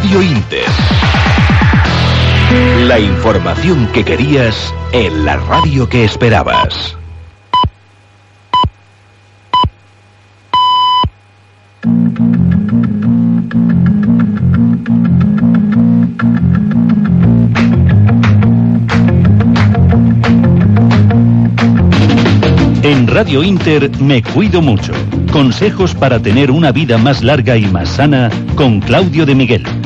Radio Inter. La información que querías en la radio que esperabas. En Radio Inter me cuido mucho. Consejos para tener una vida más larga y más sana con Claudio de Miguel.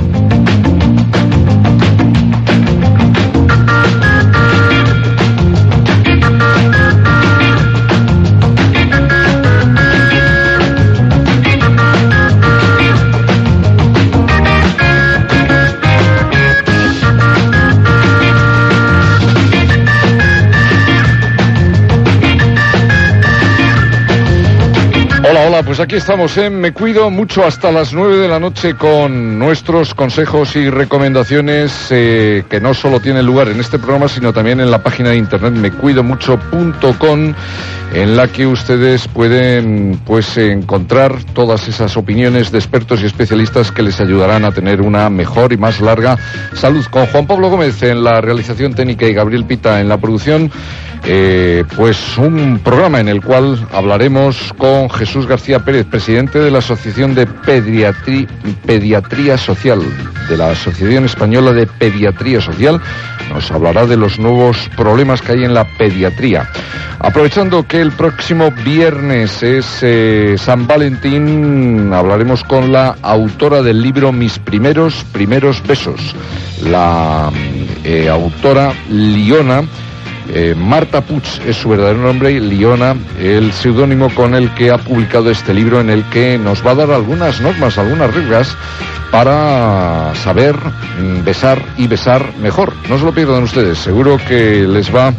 Aquí estamos en Me Cuido mucho hasta las 9 de la noche con nuestros consejos y recomendaciones eh, que no solo tienen lugar en este programa, sino también en la página de internet mecuidomucho.com en la que ustedes pueden pues encontrar todas esas opiniones de expertos y especialistas que les ayudarán a tener una mejor y más larga salud. Con Juan Pablo Gómez en la realización técnica y Gabriel Pita en la producción, eh, pues un programa en el cual hablaremos con Jesús García Pérez, presidente de la Asociación de Pediatría Social, de la Asociación Española de Pediatría Social. Nos hablará de los nuevos problemas que hay en la pediatría. Aprovechando que el próximo viernes es eh, San Valentín, hablaremos con la autora del libro Mis primeros, primeros besos, la eh, autora Liona. Eh, Marta Puig es su verdadero nombre, Liona, el seudónimo con el que ha publicado este libro en el que nos va a dar algunas normas, algunas reglas para saber mm, besar y besar mejor. No se lo pierdan ustedes, seguro que les va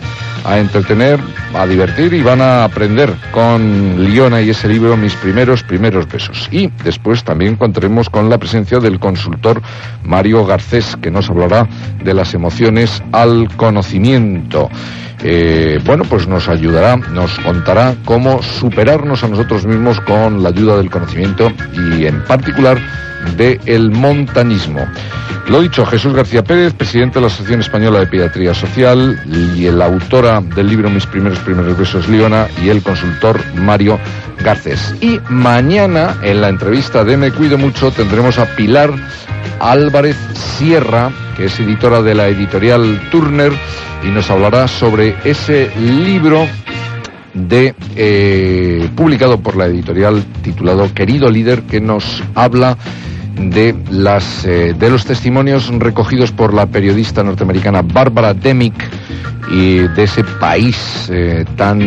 a entretener, a divertir y van a aprender con Liona y ese libro Mis primeros, primeros besos. Y después también contaremos con la presencia del consultor Mario Garcés, que nos hablará de las emociones al conocimiento. Eh, bueno, pues nos ayudará, nos contará cómo superarnos a nosotros mismos con la ayuda del conocimiento y en particular del el montanismo. Lo dicho, Jesús García Pérez, presidente de la Asociación Española de Pediatría Social y la autora del libro Mis primeros primeros besos, Liona, y el consultor Mario Garcés. Y mañana, en la entrevista de Me Cuido Mucho, tendremos a Pilar Álvarez Sierra, que es editora de la editorial Turner, y nos hablará sobre ese libro de eh, publicado por la editorial titulado Querido líder que nos habla de las eh, de los testimonios recogidos por la periodista norteamericana Barbara Demick y de ese país eh, tan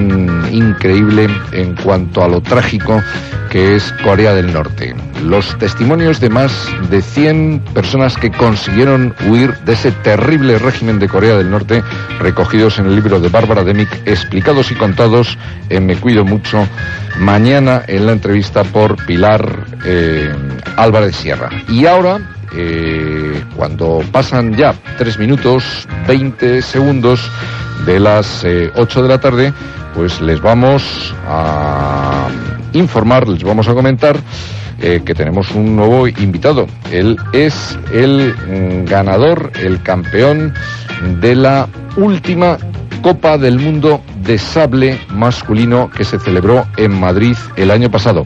increíble en cuanto a lo trágico que es Corea del Norte. Los testimonios de más de 100 personas que consiguieron huir de ese terrible régimen de Corea del Norte, recogidos en el libro de Bárbara Demick, explicados y contados en Me Cuido Mucho, mañana en la entrevista por Pilar eh, Álvarez Sierra. Y ahora eh, cuando pasan ya 3 minutos 20 segundos de las 8 eh, de la tarde, pues les vamos a informar, les vamos a comentar eh, que tenemos un nuevo invitado. Él es el mm, ganador, el campeón de la última Copa del Mundo de Sable masculino que se celebró en Madrid el año pasado.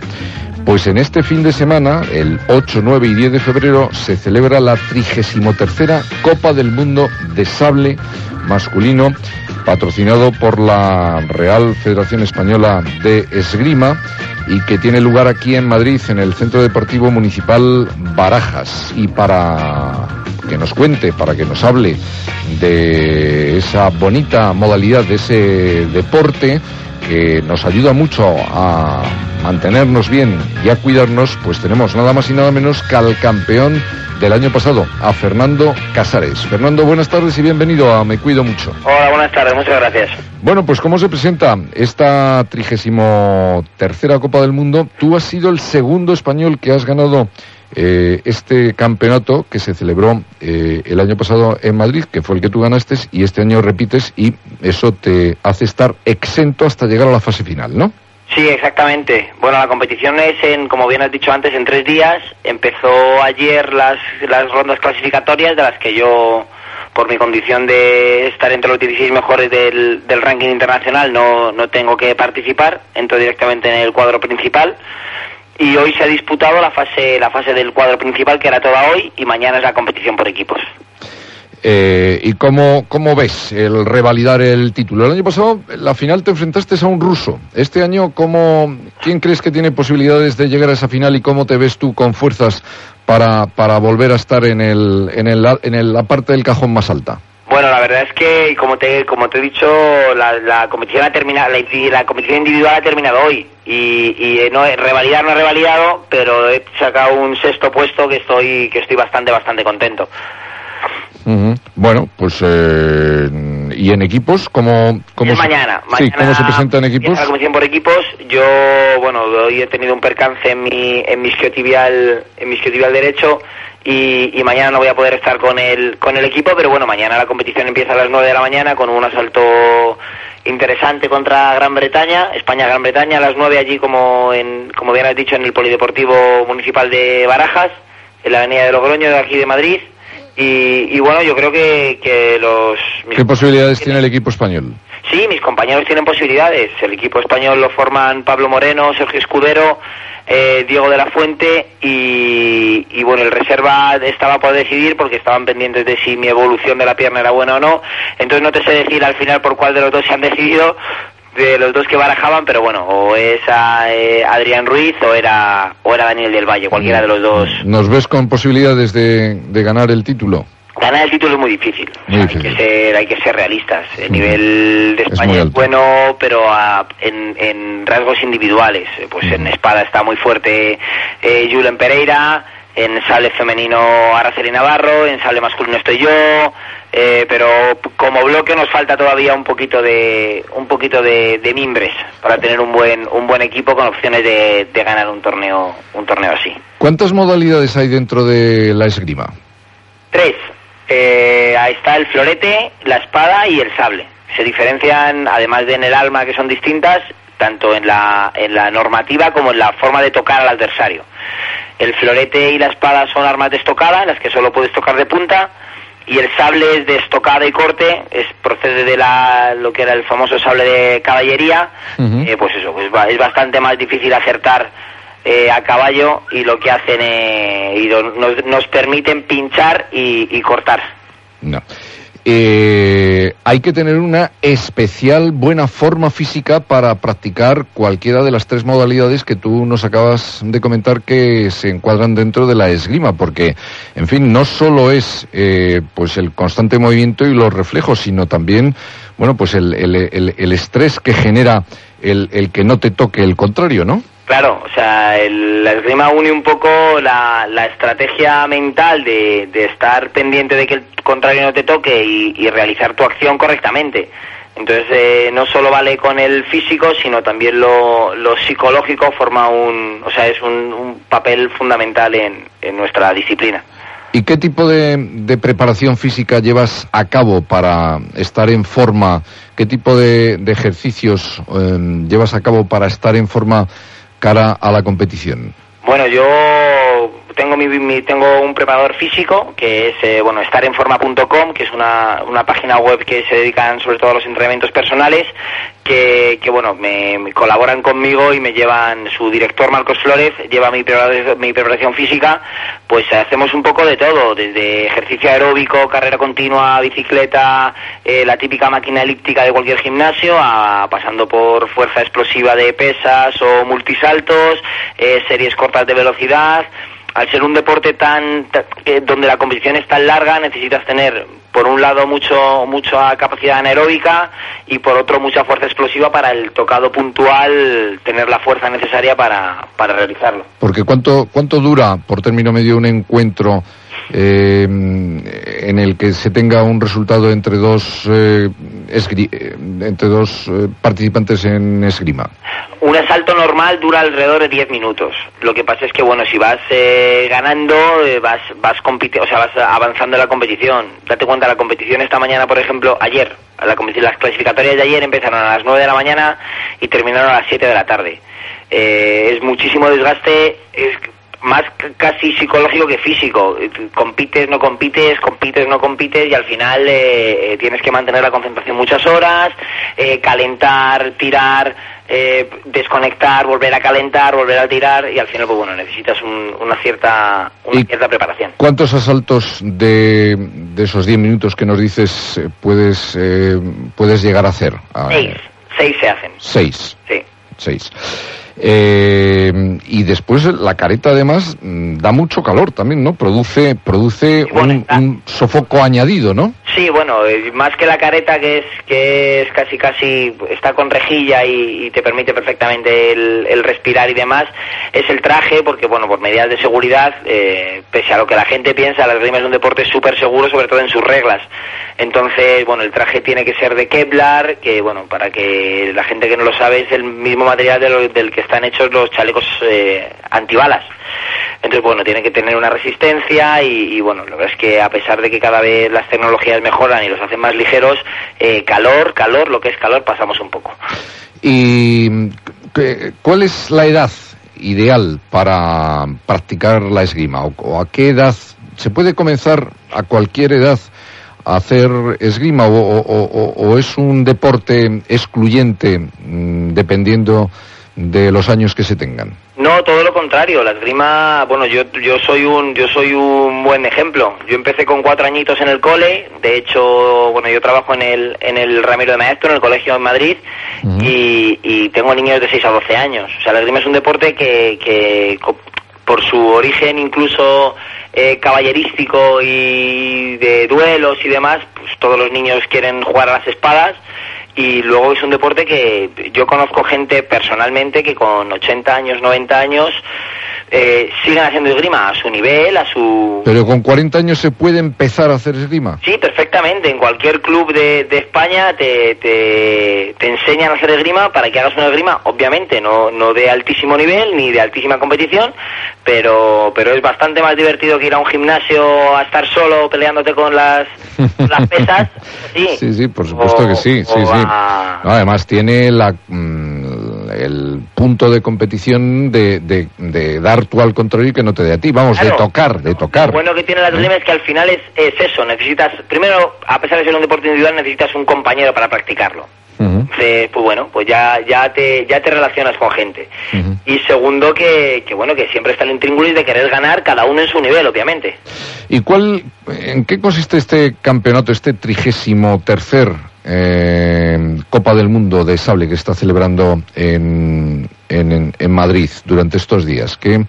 Pues en este fin de semana, el 8, 9 y 10 de febrero, se celebra la 33 Copa del Mundo de Sable masculino, patrocinado por la Real Federación Española de Esgrima y que tiene lugar aquí en Madrid, en el Centro Deportivo Municipal Barajas. Y para que nos cuente, para que nos hable de esa bonita modalidad, de ese deporte, que nos ayuda mucho a mantenernos bien y a cuidarnos, pues tenemos nada más y nada menos que al campeón del año pasado, a Fernando Casares. Fernando, buenas tardes y bienvenido a Me Cuido Mucho. Hola, buenas tardes, muchas gracias. Bueno, pues ¿cómo se presenta esta trigésimo tercera Copa del Mundo? Tú has sido el segundo español que has ganado eh, este campeonato que se celebró eh, el año pasado en Madrid, que fue el que tú ganaste, y este año repites y eso te hace estar exento hasta llegar a la fase final, ¿no? Sí, exactamente. Bueno, la competición es, en, como bien has dicho antes, en tres días. Empezó ayer las, las rondas clasificatorias, de las que yo, por mi condición de estar entre los 16 mejores del, del ranking internacional, no, no tengo que participar. Entro directamente en el cuadro principal. Y hoy se ha disputado la fase, la fase del cuadro principal, que era toda hoy, y mañana es la competición por equipos. Eh, ¿Y cómo, cómo ves el revalidar el título? El año pasado, la final te enfrentaste a un ruso. Este año, ¿cómo, ¿quién crees que tiene posibilidades de llegar a esa final y cómo te ves tú con fuerzas para, para volver a estar en, el, en, el, en la parte del cajón más alta? Bueno, la verdad es que, como te, como te he dicho, la, la competición ha terminado, la, competición individual ha terminado hoy y, y no revalidar no he revalidado, pero he sacado un sexto puesto que estoy, que estoy bastante, bastante contento. Bueno, pues eh, y en equipos cómo cómo mañana, sí, cómo se presentan equipos. La comisión por equipos. Yo bueno hoy he tenido un percance en mi en mi isquiotibial en mi isquiotibial derecho y, y, mañana no voy a poder estar con el con el equipo, pero bueno mañana la competición empieza a las 9 de la mañana con un asalto interesante contra Gran Bretaña, España Gran Bretaña a las 9 allí como en como bien has dicho en el polideportivo municipal de Barajas en la avenida de Logroño de aquí de Madrid y, bueno, yo creo que, los... ¿Qué posibilidades tiene el equipo español? Sí, mis compañeros tienen posibilidades. El equipo español lo forman Pablo Moreno, Sergio Escudero, eh, Diego de la Fuente y, bueno, el reserva estaba por decidir porque estaban pendientes de si mi evolución de la pierna era buena o no. Entonces no te sé decir al final por cuál de los dos se han decidido, de los dos que barajaban, pero bueno, o es eh, Adrián Ruiz o era, o era Daniel del Valle, cualquiera de los dos. ¿Nos ves con posibilidades de, ganar el título? Ganar el título es muy difícil. Hay, que ser, hay que ser realistas. El nivel de España es, bueno, pero en, rasgos individuales. Pues en espada está muy fuerte eh, Julen Pereira, en sale femenino Araceli Navarro, en sale masculino estoy yo, eh, pero como bloque nos falta todavía un poquito de un poquito de, mimbres para tener un buen un buen equipo con opciones de, ganar un torneo un torneo así. ¿Cuántas modalidades hay dentro de la esgrima? Tres. Eh, ahí está el florete, la espada y el sable. Se diferencian, además de en el alma que son distintas, tanto en la, en la normativa como en la forma de tocar al adversario. El florete y la espada son armas de estocada, en las que solo puedes tocar de punta y el sable es de estocada y corte, es procede de la, lo que era el famoso sable de caballería, eh, pues eso, pues es bastante más difícil acertar eh, a caballo y lo que hacen eh, y nos, nos, permiten pinchar y, y cortar. No eh, hay que tener una especial buena forma física para practicar cualquiera de las tres modalidades que tú nos acabas de comentar que se encuadran dentro de la esgrima, porque, en fin, no solo es eh, pues el constante movimiento y los reflejos, sino también, bueno, pues el, el, el estrés que genera el, el que no te toque el contrario, ¿no? Claro, o sea, el, la esgrima une un poco la, la estrategia mental de, de, estar pendiente de que el contrario no te toque y, realizar tu acción correctamente. Entonces, eh, no solo vale con el físico, sino también lo, lo psicológico forma un, o sea, es un, un papel fundamental en, en, nuestra disciplina. ¿Y qué tipo de, de, preparación física llevas a cabo para estar en forma? ¿Qué tipo de, de ejercicios eh, llevas a cabo para estar en forma? Cara a la competición? Bueno, yo tengo mi, tengo un preparador físico que es eh, bueno estarenforma.com que es una, una página web que se dedican sobre todo a los entrenamientos personales que, que bueno me, colaboran conmigo y me llevan su director Marcos Flores lleva mi preparación, mi preparación física pues hacemos un poco de todo desde ejercicio aeróbico carrera continua bicicleta eh, la típica máquina elíptica de cualquier gimnasio a, pasando por fuerza explosiva de pesas o multisaltos eh, series cortas de velocidad al ser un deporte tan, donde la competición es tan larga necesitas tener por un lado mucho mucha capacidad anaeróbica y por otro mucha fuerza explosiva para el tocado puntual tener la fuerza necesaria para, para realizarlo. Porque cuánto cuánto dura por término medio un encuentro eh, en el que se tenga un resultado entre dos eh, eh, entre dos participantes en esgrima? Un asalto normal dura alrededor de 10 minutos. Lo que pasa es que bueno, si vas eh, ganando, vas vas o sea, vas avanzando en la competición. Date cuenta, la competición esta mañana, por ejemplo, ayer, la las clasificatorias de ayer empezaron a las 9 de la mañana y terminaron a las 7 de la tarde eh, es muchísimo desgaste, es más casi psicológico que físico. Compites, no compites, compites, no compites y al final eh, tienes que mantener la concentración muchas horas, eh, calentar, tirar, eh, desconectar, volver a calentar, volver a tirar y al final, pues bueno, necesitas una cierta una cierta preparación. ¿Cuántos asaltos de, de esos 10 minutos que nos dices puedes puedes llegar a hacer? Seis, seis se hacen. Seis. Sí. Seis. Eh, y después la careta además mm, da mucho calor también, ¿no? Produce, produce un, sofoco añadido, ¿no? Sí, bueno, eh, más que la careta que es que es casi casi está con rejilla y, te permite perfectamente el, respirar y demás, es el traje porque bueno, por medidas de seguridad, eh, pese a lo que la gente piensa, la esgrima es un deporte súper seguro, sobre todo en sus reglas. Entonces, bueno, el traje tiene que ser de Kevlar, que bueno, para que la gente que no lo sabe es el mismo material del que están hechos los chalecos eh, antibalas. Entonces, bueno, tiene que tener una resistencia y, bueno, lo que es que a pesar de que cada vez las tecnologías mejoran y los hacen más ligeros, eh, calor, calor, lo que es calor, pasamos un poco. ¿Y cuál es la edad ideal para practicar la esgrima? ¿O, a qué edad? ¿Se puede comenzar a cualquier edad a hacer esgrima o es un deporte excluyente mm, dependiendo de los años que se tengan. No, todo lo contrario. La esgrima, bueno, yo, yo soy un yo soy un buen ejemplo. Yo empecé con cuatro añitos en el cole. De hecho, bueno, yo trabajo en el en el Ramiro de Maestro, en el colegio en Madrid, y, tengo niños de 6 a 12 años. O sea, la esgrima es un deporte que, que por su origen incluso eh, caballerístico y de duelos y demás, pues todos los niños quieren jugar a las espadas y luego es un deporte que yo conozco gente personalmente que con 80 años, 90 años eh, siguen haciendo esgrima a su nivel, a su... Pero con 40 años se puede empezar a hacer esgrima. Sí, perfectamente. En cualquier club de, España te, te, enseñan a hacer esgrima para que hagas una esgrima, obviamente, no, no de altísimo nivel ni de altísima competición, pero, pero es bastante más divertido que ir a un gimnasio a estar solo peleándote con las, las pesas. Sí, sí, por supuesto que sí. sí, sí. además tiene la... Mm, el punto de competición de, de, dar tú al control y que no te dé a ti. Vamos, de tocar, de tocar. Lo bueno que tiene la esgrima es que al final es, es, eso. Necesitas, primero, a pesar de ser un deporte individual, necesitas un compañero para practicarlo. pues bueno, pues ya, ya, te, ya te relacionas con gente. Y segundo, que, que, bueno, que siempre está el intríngulis de querer ganar cada uno en su nivel, obviamente. ¿Y cuál, en qué consiste este campeonato, este trigésimo tercer eh, Copa del Mundo de Sable que está celebrando en, en, Madrid durante estos días. ¿Qué,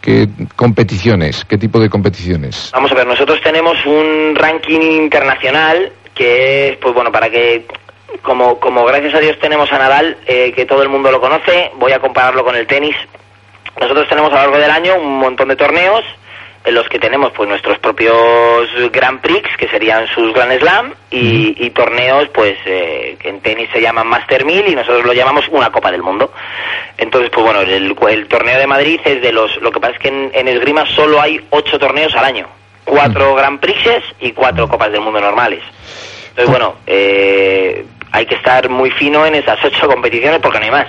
¿Qué competiciones? ¿Qué tipo de competiciones? Vamos a ver, nosotros tenemos un ranking internacional que es, pues bueno, para que, como, como gracias a Dios tenemos a Nadal, eh, que todo el mundo lo conoce, voy a compararlo con el tenis. Nosotros tenemos a lo largo del año un montón de torneos en los que tenemos pues nuestros propios Grand Prix, que serían sus Grand Slam, y, torneos pues eh, que en tenis se llaman Master 1000 y nosotros lo llamamos una Copa del Mundo. Entonces, pues bueno, el, torneo de Madrid es de los... Lo que pasa es que en, esgrima solo hay ocho torneos al año. Cuatro Grand Prixes y cuatro Copas del Mundo normales. Entonces, bueno, eh, hay que estar muy fino en esas ocho competiciones porque no hay más.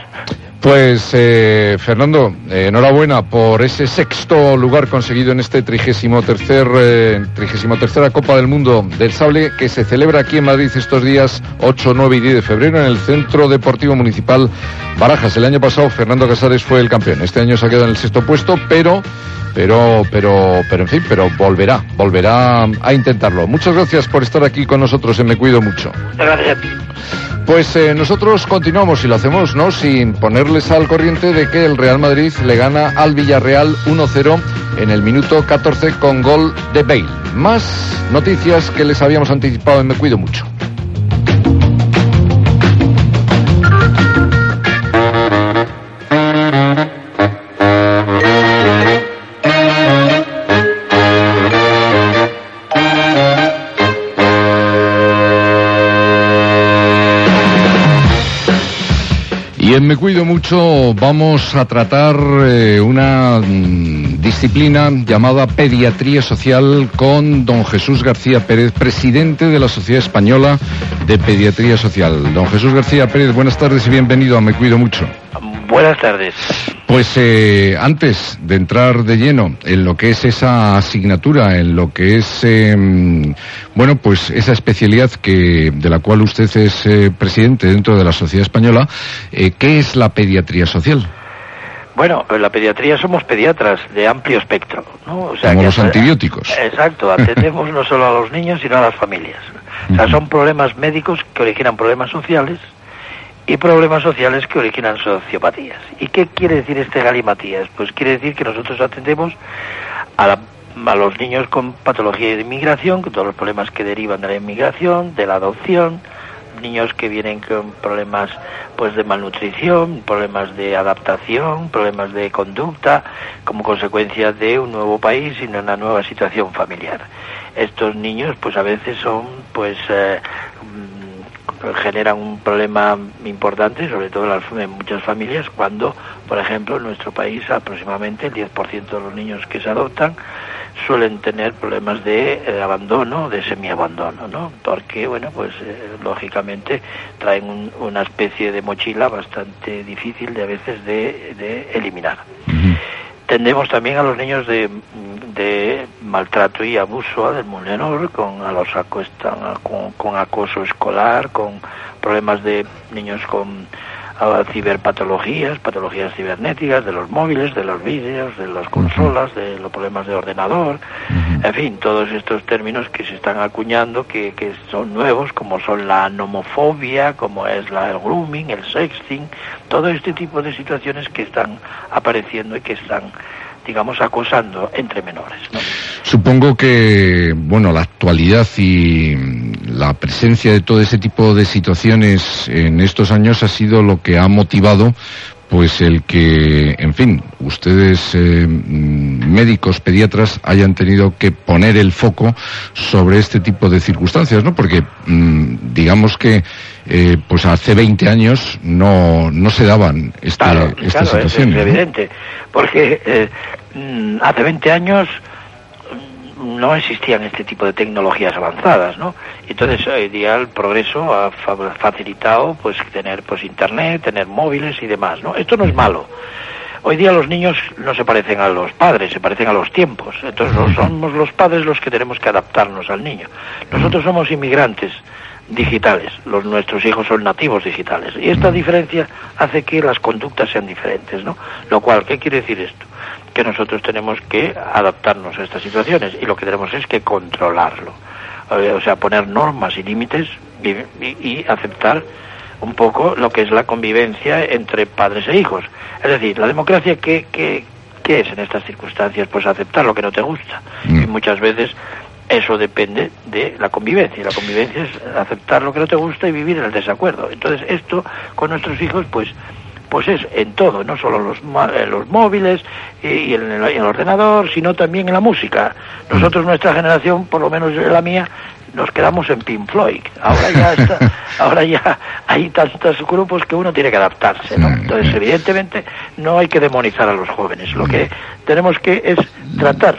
Pues eh, Fernando, eh, enhorabuena por ese sexto lugar conseguido en este trigésimo tercer, eh, trigésimo tercera Copa del Mundo del Sable que se celebra aquí en Madrid estos días 8, 9 y 10 de febrero en el Centro Deportivo Municipal Barajas. El año pasado Fernando Casares fue el campeón. Este año se ha quedado en el sexto puesto, pero pero, pero, pero en fin, pero volverá, volverá a intentarlo. Muchas gracias por estar aquí con nosotros en Me Cuido Mucho. Muchas gracias a ti. Pues eh, nosotros continuamos y lo hacemos, ¿no? Sin ponerles al corriente de que el Real Madrid le gana al Villarreal 1-0 en el minuto 14 con gol de Bale. Más noticias que les habíamos anticipado en Me Cuido Mucho. Me Cuido Mucho vamos a tratar eh, una mm, disciplina llamada pediatría social con don Jesús García Pérez, presidente de la Sociedad Española de Pediatría Social. Don Jesús García Pérez, buenas tardes y bienvenido a Me Cuido Mucho. Buenas tardes. Pues eh, antes de entrar de lleno en lo que es esa asignatura, en lo que es, em, bueno, pues esa especialidad que, de la cual usted es eh, presidente dentro de la sociedad española, eh, ¿qué es la pediatría social? Bueno, en la pediatría somos pediatras de amplio espectro, ¿no? O sea, Como los antibióticos. Exacto, atendemos no solo a los niños, sino a las familias. O sea, son problemas médicos que originan problemas sociales y problemas sociales que originan sociopatías. ¿Y qué quiere decir este galimatías? Pues quiere decir que nosotros atendemos a, a los niños con patología de inmigración, con todos los problemas que derivan de la inmigración, de la adopción, niños que vienen con problemas pues de malnutrición, problemas de adaptación, problemas de conducta como consecuencia de un nuevo país y una nueva situación familiar. Estos niños pues a veces son pues eh, generan un problema importante, sobre todo en, muchas familias, cuando, por ejemplo, en nuestro país aproximadamente el 10% de los niños que se adoptan suelen tener problemas de eh, abandono, de semiabandono, ¿no? Porque, bueno, pues eh, lógicamente traen una especie de mochila bastante difícil de a veces de, eliminar. Tendemos también a los niños de, de maltrato y abuso del menor, con a los acuestan con, con acoso escolar, con problemas de niños con ciberpatologías, patologías cibernéticas, de los móviles, de los vídeos, de las consolas, de los problemas de ordenador, en fin, todos estos términos que se están acuñando, que, que son nuevos, como son la nomofobia, como es la, el grooming, el sexting, todo este tipo de situaciones que están apareciendo y que están digamos, acosando entre menores. Supongo que, bueno, la actualidad y la presencia de todo ese tipo de situaciones en estos años ha sido lo que ha motivado pues el que, en fin, ustedes eh, médicos, pediatras, hayan tenido que poner el foco sobre este tipo de circunstancias, ¿no? Porque mm, digamos que eh, pues hace 20 años no, no se daban esta, estas situaciones. Es, evidente, porque eh, mm, hace 20 años no existían este tipo de tecnologías avanzadas, ¿no? Entonces hoy día el progreso ha facilitado pues tener pues internet, tener móviles y demás, ¿no? Esto no es malo. Hoy día los niños no se parecen a los padres, se parecen a los tiempos. Entonces no somos los padres los que tenemos que adaptarnos al niño. Nosotros somos inmigrantes digitales, los nuestros hijos son nativos digitales y esta diferencia hace que las conductas sean diferentes, ¿no? Lo cual, ¿qué quiere decir esto? Que nosotros tenemos que adaptarnos a estas situaciones y lo que tenemos es que controlarlo. Eh, o sea, poner normas y límites y, aceptar un poco lo que es la convivencia entre padres e hijos. Es decir, la democracia, ¿qué, qué, qué es en estas circunstancias? Pues aceptar lo que no te gusta. Mm. Y muchas veces eso depende de la convivencia. La convivencia es aceptar lo que no te gusta y vivir en el desacuerdo. Entonces, esto con nuestros hijos, pues pues es en todo, no solo los, eh, los móviles y, en, el, ordenador, sino también en la música. Nosotros, nuestra generación, por lo menos la mía, nos quedamos en Pink Floyd. Ahora ya está, ahora ya hay tantos grupos que uno tiene que adaptarse, ¿no? Entonces, evidentemente, no hay que demonizar a los jóvenes. Lo que tenemos que es tratar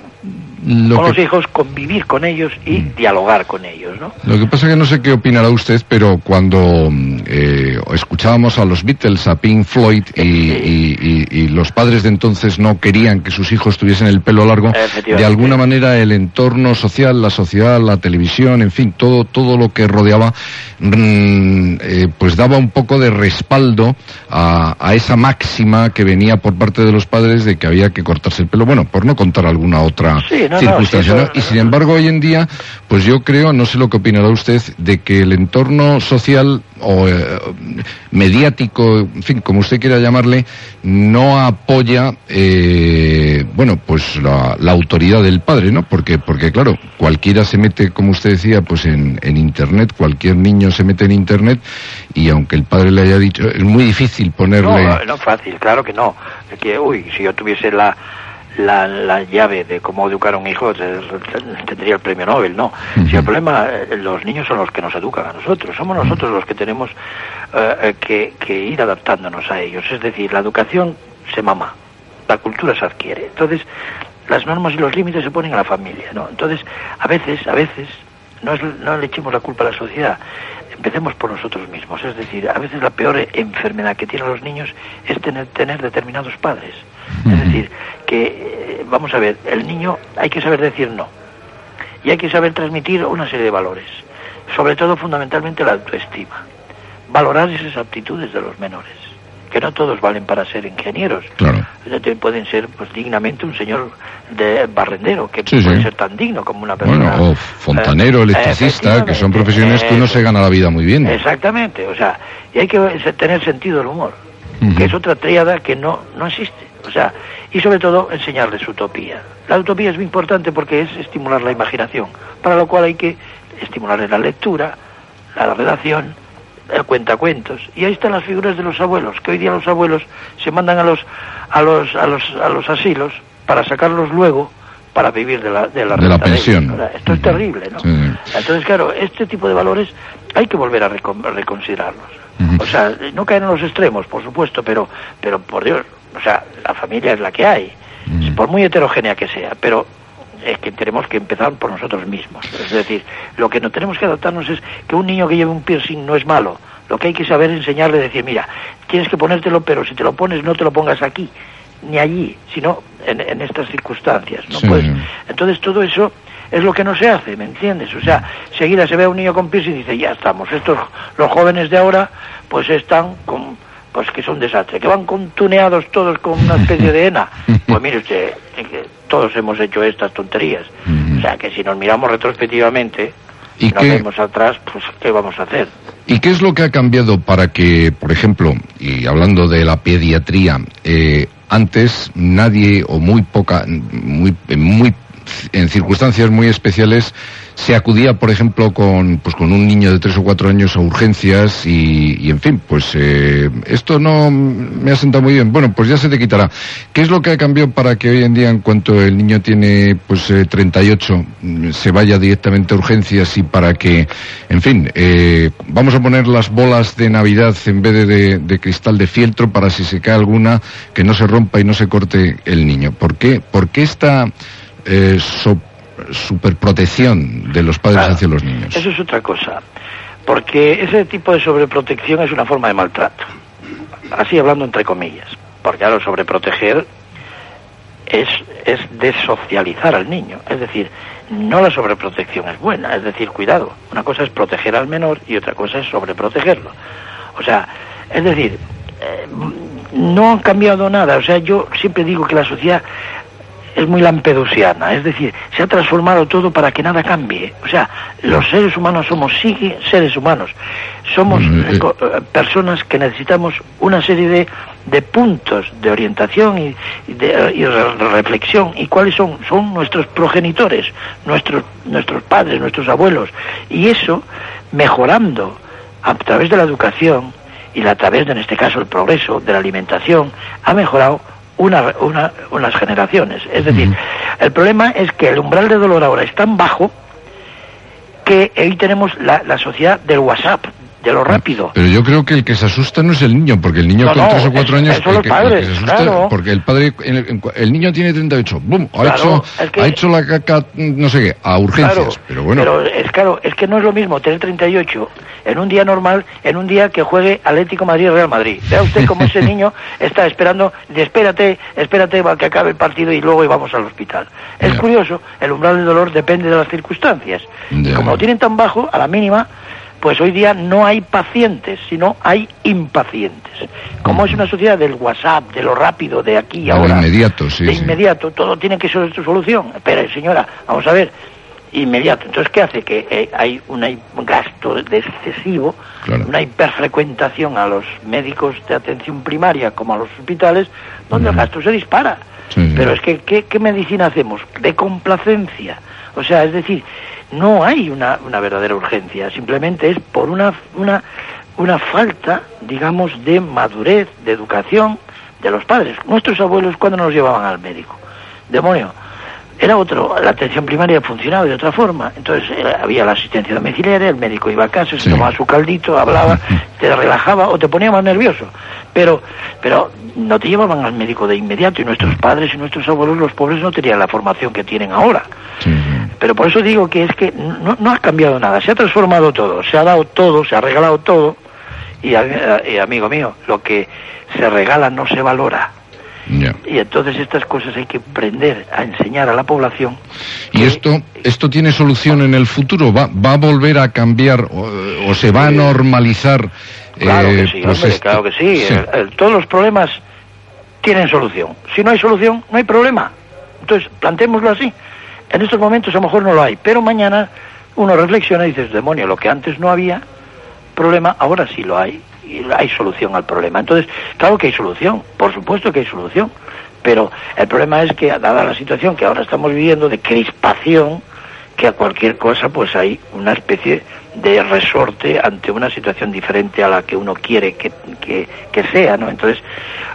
con los hijos, convivir con ellos y mm. dialogar con ellos, ¿no? Lo que pasa es que no sé qué opinará usted, pero cuando eh, escuchábamos a los Beatles, a Pink Floyd, y, los padres de entonces no querían que sus hijos tuviesen el pelo largo, de alguna manera el entorno social, la sociedad, la televisión, en fin, todo, todo lo que rodeaba, mm, eh, pues daba un poco de respaldo a, a esa máxima que venía por parte de los padres de que había que cortarse el pelo. Bueno, por no contar alguna otra circunstancia. Y sin embargo, hoy en día, pues yo creo, no sé lo que opinará usted, de que el entorno social o eh, mediático, en fin, como usted quiera llamarle, no apoya, eh, bueno, pues la, autoridad del padre, ¿no? Porque, porque claro, cualquiera se mete, como usted decía, pues en, en Internet, cualquier niño se mete en Internet y aunque el padre le haya dicho, es muy difícil ponerle... No, no fácil, claro que no. que, uy, si yo tuviese la la, la, llave de cómo educar a un hijo tendría el premio Nobel, no. Si el problema, eh, los niños son los que nos educan a nosotros, somos nosotros los que tenemos eh, eh, que, que, ir adaptándonos a ellos. Es decir, la educación se mama, la cultura se adquiere. Entonces, las normas y los límites se ponen a la familia, ¿no? Entonces, a veces, a veces, no, es, no le echemos la culpa a la sociedad. empecemos por nosotros mismos. Es decir, a veces la peor enfermedad que tienen los niños es tener, tener determinados padres. Es decir, que, eh, vamos a ver, el niño hay que saber decir no. Y hay que saber transmitir una serie de valores. Sobre todo, fundamentalmente, la autoestima. Valorar esas aptitudes de los menores que no todos valen para ser ingenieros. Claro. Pueden ser pues dignamente un señor de barrendero, que puede ser tan digno como una persona. Bueno, o fontanero, eh, electricista, que son profesiones que uno se gana la vida muy bien. Exactamente, o sea, y hay que tener sentido del humor, que es otra triada que no, no existe. O sea, y sobre todo enseñarles utopía. La utopía es muy importante porque es estimular la imaginación, para lo cual hay que estimularles la lectura, la redacción, el cuentacuentos. Y ahí están las figuras de los abuelos, que hoy día los abuelos se mandan a los, a los, a los, a los asilos para sacarlos luego para vivir de la, de la, de la pensión. esto es terrible, ¿no? Entonces, claro, este tipo de valores hay que volver a, reconsiderarlos. O sea, no caer en los extremos, por supuesto, pero, pero por Dios, o sea, la familia es la que hay, por muy heterogénea que sea, pero es que tenemos que empezar por nosotros mismos. Es decir, lo que no tenemos que adaptarnos es que un niño que lleve un piercing no es malo. Lo que hay que saber es enseñarle, decir, mira, tienes que ponértelo, pero si te lo pones no te lo pongas aquí, ni allí, sino en, estas circunstancias. ¿no? Pues, entonces todo eso es lo que no se hace, ¿me entiendes? O sea, seguida se ve a un niño con piercing y dice, ya estamos, estos, los jóvenes de ahora, pues están con pues que son desastres, que van contuneados todos con una especie de ena. Pues mire usted, todos hemos hecho estas tonterías. O sea, que si nos miramos retrospectivamente, ¿Y nos vemos atrás, pues ¿qué vamos a hacer? ¿Y qué es lo que ha cambiado para que, por ejemplo, y hablando de la pediatría, eh, antes nadie o muy poca, muy, muy, en circunstancias muy especiales, se acudía, por ejemplo, con, pues, con un niño de tres o cuatro años a urgencias y, en fin, pues eh, esto no me ha sentado muy bien. Bueno, pues ya se te quitará. ¿Qué es lo que ha cambiado para que hoy en día, en cuanto el niño tiene pues 38, eh, se vaya directamente a urgencias y para que, en fin, eh, vamos a poner las bolas de Navidad en vez de, de, cristal de fieltro para si se cae alguna, que no se rompa y no se corte el niño? ¿Por qué, ¿Por qué esta eh, superprotección de los padres hacia los niños. Eso es otra cosa, porque ese tipo de sobreprotección es una forma de maltrato, así hablando entre comillas, porque ahora sobreproteger es, es desocializar al niño, es decir, no la sobreprotección es buena, es decir, cuidado, una cosa es proteger al menor y otra cosa es sobreprotegerlo. O sea, es decir, eh, no han cambiado nada, o sea, yo siempre digo que la sociedad es muy lampedusiana, es decir, se ha transformado todo para que nada cambie. O sea, los seres humanos somos sigue seres humanos, somos mm, eh, eh, personas que necesitamos una serie de, de puntos de orientación y, de, y reflexión. ¿Y cuáles son? Son nuestros progenitores, nuestros, nuestros padres, nuestros abuelos. Y eso, mejorando a través de la educación y a través de, en este caso, el progreso de la alimentación, ha mejorado una, una, unas generaciones. Es decir, el problema es que el umbral de dolor ahora es tan bajo que hoy tenemos la, la sociedad del WhatsApp, de lo rápido. Pero yo creo que el que se asusta no es el niño, porque el niño con tres o cuatro años... Son los padres, Porque el padre, el, niño tiene 38, ¡bum! Ha, hecho, ha hecho la caca, no sé qué, a urgencias, pero bueno... Pero es claro, es que no es lo mismo tener 38 en un día normal, en un día que juegue Atlético Madrid-Real Madrid. Vea usted cómo ese niño está esperando, de espérate, espérate a que acabe el partido y luego vamos al hospital. Es curioso, el umbral del dolor depende de las circunstancias. Y como lo tienen tan bajo, a la mínima pues hoy día no hay pacientes, sino hay impacientes. Como es una sociedad del WhatsApp, de lo rápido, de aquí y ahora. De inmediato, sí. De inmediato, todo tiene que ser su solución. Pero, señora, vamos a ver, inmediato. Entonces, ¿qué hace? Que eh, hay un gasto excesivo, una hiperfrecuentación a los médicos de atención primaria como a los hospitales, donde el gasto se dispara. Pero es que, ¿qué medicina hacemos? De complacencia. O sea, es decir, no hay una, una verdadera urgencia, simplemente es por una, una, una falta, digamos, de madurez, de educación de los padres. Nuestros abuelos, cuando nos llevaban al médico? Demonio, era otro, la atención primaria funcionaba de otra forma. Entonces había la asistencia domiciliaria, el médico iba a casa, se tomaba su caldito, hablaba, te relajaba o te ponía más nervioso. Pero, pero no te llevaban al médico de inmediato y nuestros padres y nuestros abuelos, los pobres, no tenían la formación que tienen ahora. Pero por eso digo que es que no, no ha cambiado nada, se ha transformado todo, se ha dado todo, se ha regalado todo. Y, y amigo mío, lo que se regala no se valora. Y entonces estas cosas hay que aprender a enseñar a la población. ¿Y esto esto tiene solución en el futuro? ¿Va, va a volver a cambiar o, se va a normalizar? Claro que eh, sí, pues claro que sí. todos los problemas tienen solución. Si no hay solución, no hay problema. Entonces, planteémoslo así. En estos momentos a lo mejor no lo hay, pero mañana uno reflexiona y dices, demonio, lo que antes no había problema, ahora sí lo hay y hay solución al problema. Entonces, claro que hay solución, por supuesto que hay solución, pero el problema es que, dada la situación que ahora estamos viviendo de crispación, que a cualquier cosa pues hay una especie de resorte ante una situación diferente a la que uno quiere que, que, sea, ¿no? Entonces,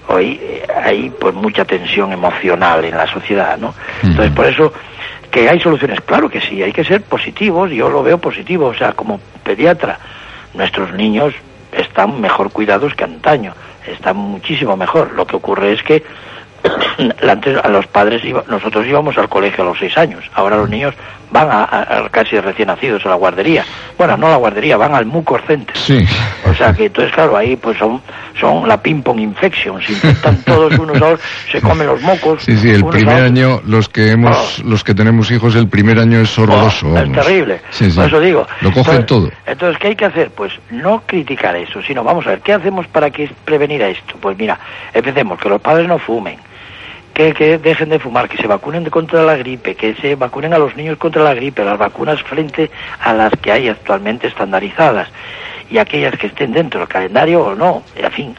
hoy eh, hay pues mucha tensión emocional en la sociedad, ¿no? Entonces, por eso que hay soluciones, claro que sí, hay que ser positivos, yo lo veo positivo, o sea, como pediatra, nuestros niños están mejor cuidados que antaño, están muchísimo mejor. Lo que ocurre es que antes a los padres nosotros íbamos al colegio a los seis años, ahora los niños van a, casi recién nacidos a la guardería. Bueno, no a la guardería, van al mucor center. Sí. O sea que entonces claro, ahí pues son son la ping pong infection, se infectan todos unos a otros, se comen los mocos. Sí, sí, el primer año los que hemos oh. los que tenemos hijos el primer año es horroroso. Oh, es terrible. Sí, Por eso digo. Lo cogen todo. Entonces, ¿qué hay que hacer? Pues no criticar eso, sino vamos a ver, ¿qué hacemos para que prevenir a esto? Pues mira, empecemos que los padres no fumen que, dejen de fumar, que se vacunen contra la gripe, que se vacunen a los niños contra la gripe, las vacunas frente a las que hay actualmente estandarizadas y aquellas que estén dentro del calendario o no. En fin,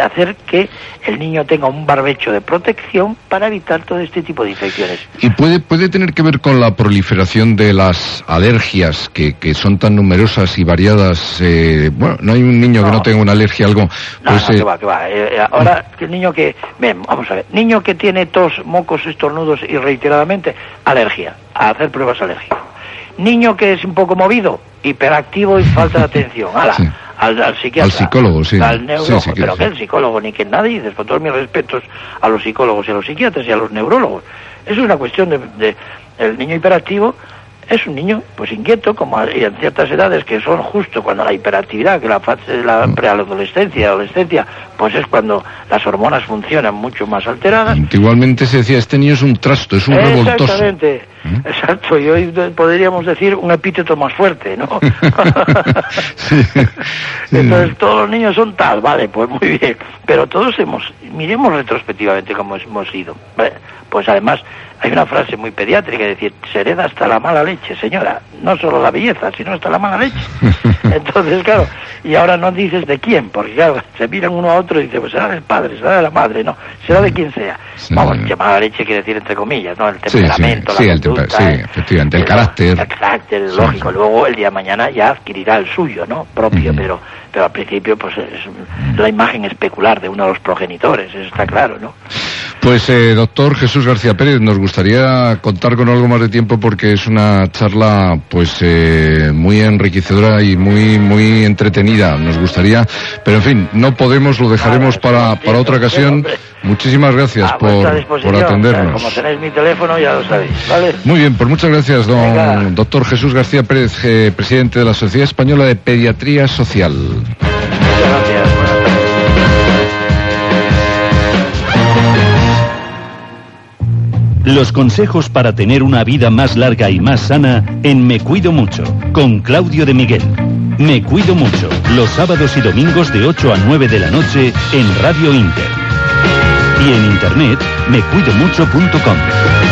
hacer que el niño tenga un barbecho de protección para evitar todo este tipo de infecciones. ¿Y puede, puede tener que ver con la proliferación de las alergias que, que son tan numerosas y variadas? Eh, bueno, no hay un niño que no tenga una alergia a algo. No, pues, no, que va, que va. Eh, eh, ahora, el niño que. Ven, vamos a ver. Niño que tiene tos, mocos, estornudos y reiteradamente, alergia. A hacer pruebas alergia Niño que es un poco movido, hiperactivo y falta de atención. al, psiquiatra. Al psicólogo, sí. Al neurólogo. pero que el psicólogo, ni que nadie, con todos mis respetos a los psicólogos y a los psiquiatras y a los neurólogos. Eso es una cuestión de, de el niño hiperactivo es un niño pues inquieto como y en ciertas edades que son justo cuando la hiperactividad que la fase de la mm. preadolescencia y adolescencia pues es cuando las hormonas funcionan mucho más alteradas igualmente se decía este niño es un trasto es un revoltoso exactamente ¿Mm? exacto y hoy podríamos decir un epíteto más fuerte no entonces todos los niños son tal vale pues muy bien. Pero todos hemos miremos retrospectivamente cómo hemos ido. Pues además hay una frase muy pediátrica, es decir, se hereda hasta la mala leche, señora. No solo la belleza, sino hasta la mala leche. Entonces, claro, y ahora no dices de quién, porque claro, se miran uno a otro y dicen, pues será del padre, será de la madre, no, será de quien sea. Vamos, que mala leche quiere decir entre comillas, ¿no? El temperamento, sí, la conducta, sí, efectivamente, el, carácter. El carácter, lógico. Luego, el día de mañana ya adquirirá el suyo, ¿no? Propio, pero pero al principio pues es la imagen especular de uno de los progenitores, eso está claro, ¿no? Pues eh, doctor Jesús García Pérez, nos gustaría contar con algo más de tiempo porque es una charla pues eh, muy enriquecedora y muy muy entretenida. Nos gustaría, pero en fin, no podemos, lo dejaremos para, para otra ocasión. Muchísimas gracias por, por, atendernos. Como tenéis mi teléfono ya lo sabéis, ¿vale? Muy bien, pues muchas gracias, don doctor Jesús García Pérez, eh, presidente de la Sociedad Española de Pediatría Social. Muchas gracias. Los consejos para tener una vida más larga y más sana en Me Cuido Mucho, con Claudio de Miguel. Me Cuido Mucho, los sábados y domingos de 8 a 9 de la noche en Radio Inter. Y en internet, mecuidomucho.com.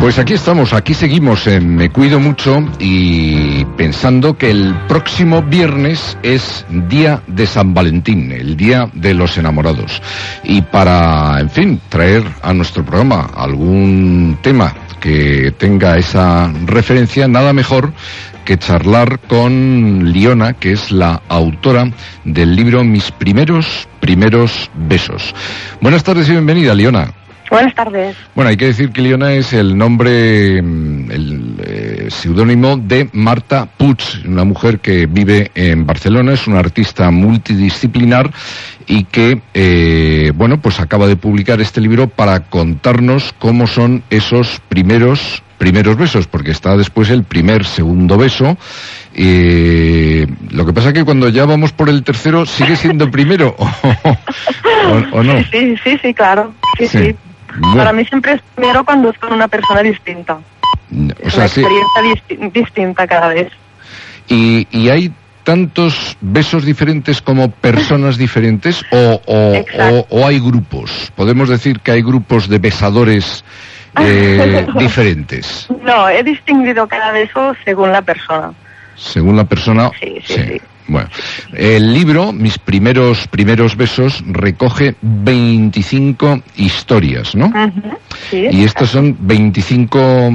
Pues aquí estamos, aquí seguimos en Me Cuido Mucho y pensando que el próximo viernes es día de San Valentín, el día de los enamorados. Y para, en fin, traer a nuestro programa algún tema que tenga esa referencia, nada mejor que charlar con Liona, que es la autora del libro Mis primeros, primeros besos. Buenas tardes y bienvenida, Liona. Buenas tardes. Bueno, hay que decir que Liona es el nombre, mm, el eh, seudónimo de Marta Puig, una mujer que vive en Barcelona, es una artista multidisciplinar y que, eh, bueno, pues acaba de publicar este libro para contarnos cómo son esos primeros primeros besos, porque está después el primer, segundo beso. Eh, lo que pasa es que cuando ya vamos por el tercero, ¿sigue siendo primero o, no? Sí, sí, sí, claro. Sí, sí. Para mí siempre es primero cuando es con una persona distinta. es una experiencia distinta cada vez. ¿Y, ¿Y hay tantos besos diferentes como personas diferentes o, o, o, hay grupos? ¿Podemos decir que hay grupos de besadores eh, diferentes? No, he distinguido cada beso según la persona. Según la persona. sí. sí. sí. Bueno, el libro, Mis primeros primeros besos, recoge 25 historias, ¿no? y estas son 25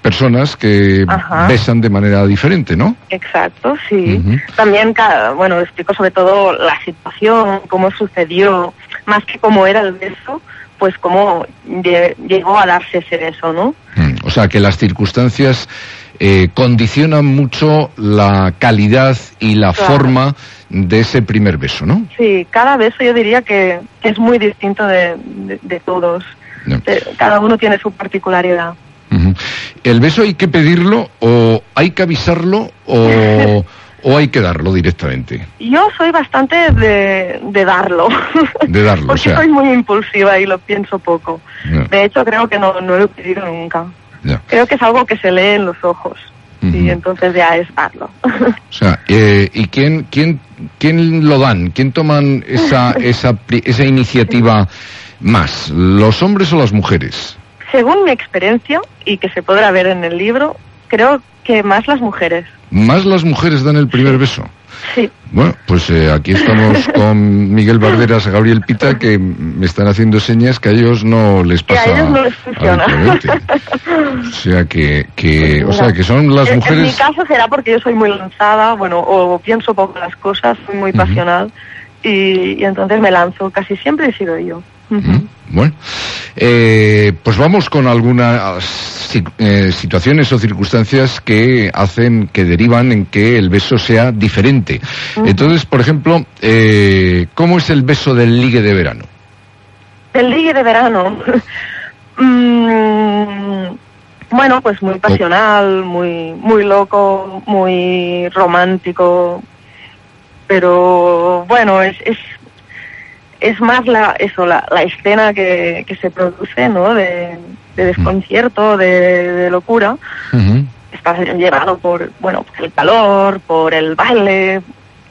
personas que besan de manera diferente, ¿no? Exacto, sí. También, bueno, explico sobre todo la situación, cómo sucedió, más que cómo era el beso, pues cómo llegó a darse ese beso, ¿no? Mm, o sea, que las circunstancias eh, condicionan mucho la calidad y la forma de ese primer beso, ¿no? Sí, cada beso yo diría que, es muy distinto de, todos. Cada uno tiene su particularidad. ¿El beso hay que pedirlo o hay que avisarlo o, o hay que darlo directamente? Yo soy bastante de, darlo. De darlo, Porque soy muy impulsiva y lo pienso poco. De hecho, creo que no, no lo he pedido nunca. Creo que es algo que se lee en los ojos. Y entonces ya es darlo. O sea, eh, ¿y quién, quién, quién lo dan? ¿Quién toman esa, esa, esa iniciativa más? ¿Los hombres o las mujeres? Según mi experiencia, y que se podrá ver en el libro, creo que más las mujeres. ¿Más las mujeres dan el primer beso? Sí. Bueno, pues eh, aquí estamos con Miguel Barderas, Gabriel Pita, que me están haciendo señas que a ellos no les pasa. Que a ellos no les funciona. O sea que, que o sea que son las mujeres. En mi caso será porque yo soy muy lanzada, bueno, o pienso poco las cosas, soy muy pasional y, y entonces me lanzo. Casi siempre he sido yo. Bueno, eh, pues vamos con algunas eh, situaciones o circunstancias que hacen, que derivan en que el beso sea diferente. Entonces, por ejemplo, eh, ¿cómo es el beso del ligue de verano? El ligue de verano. Mm, bueno, pues muy pasional, muy, muy loco, muy romántico, pero bueno, es, es es más la eso la, la escena que, que, se produce no de, desconcierto de, locura está llevado por bueno por el calor por el baile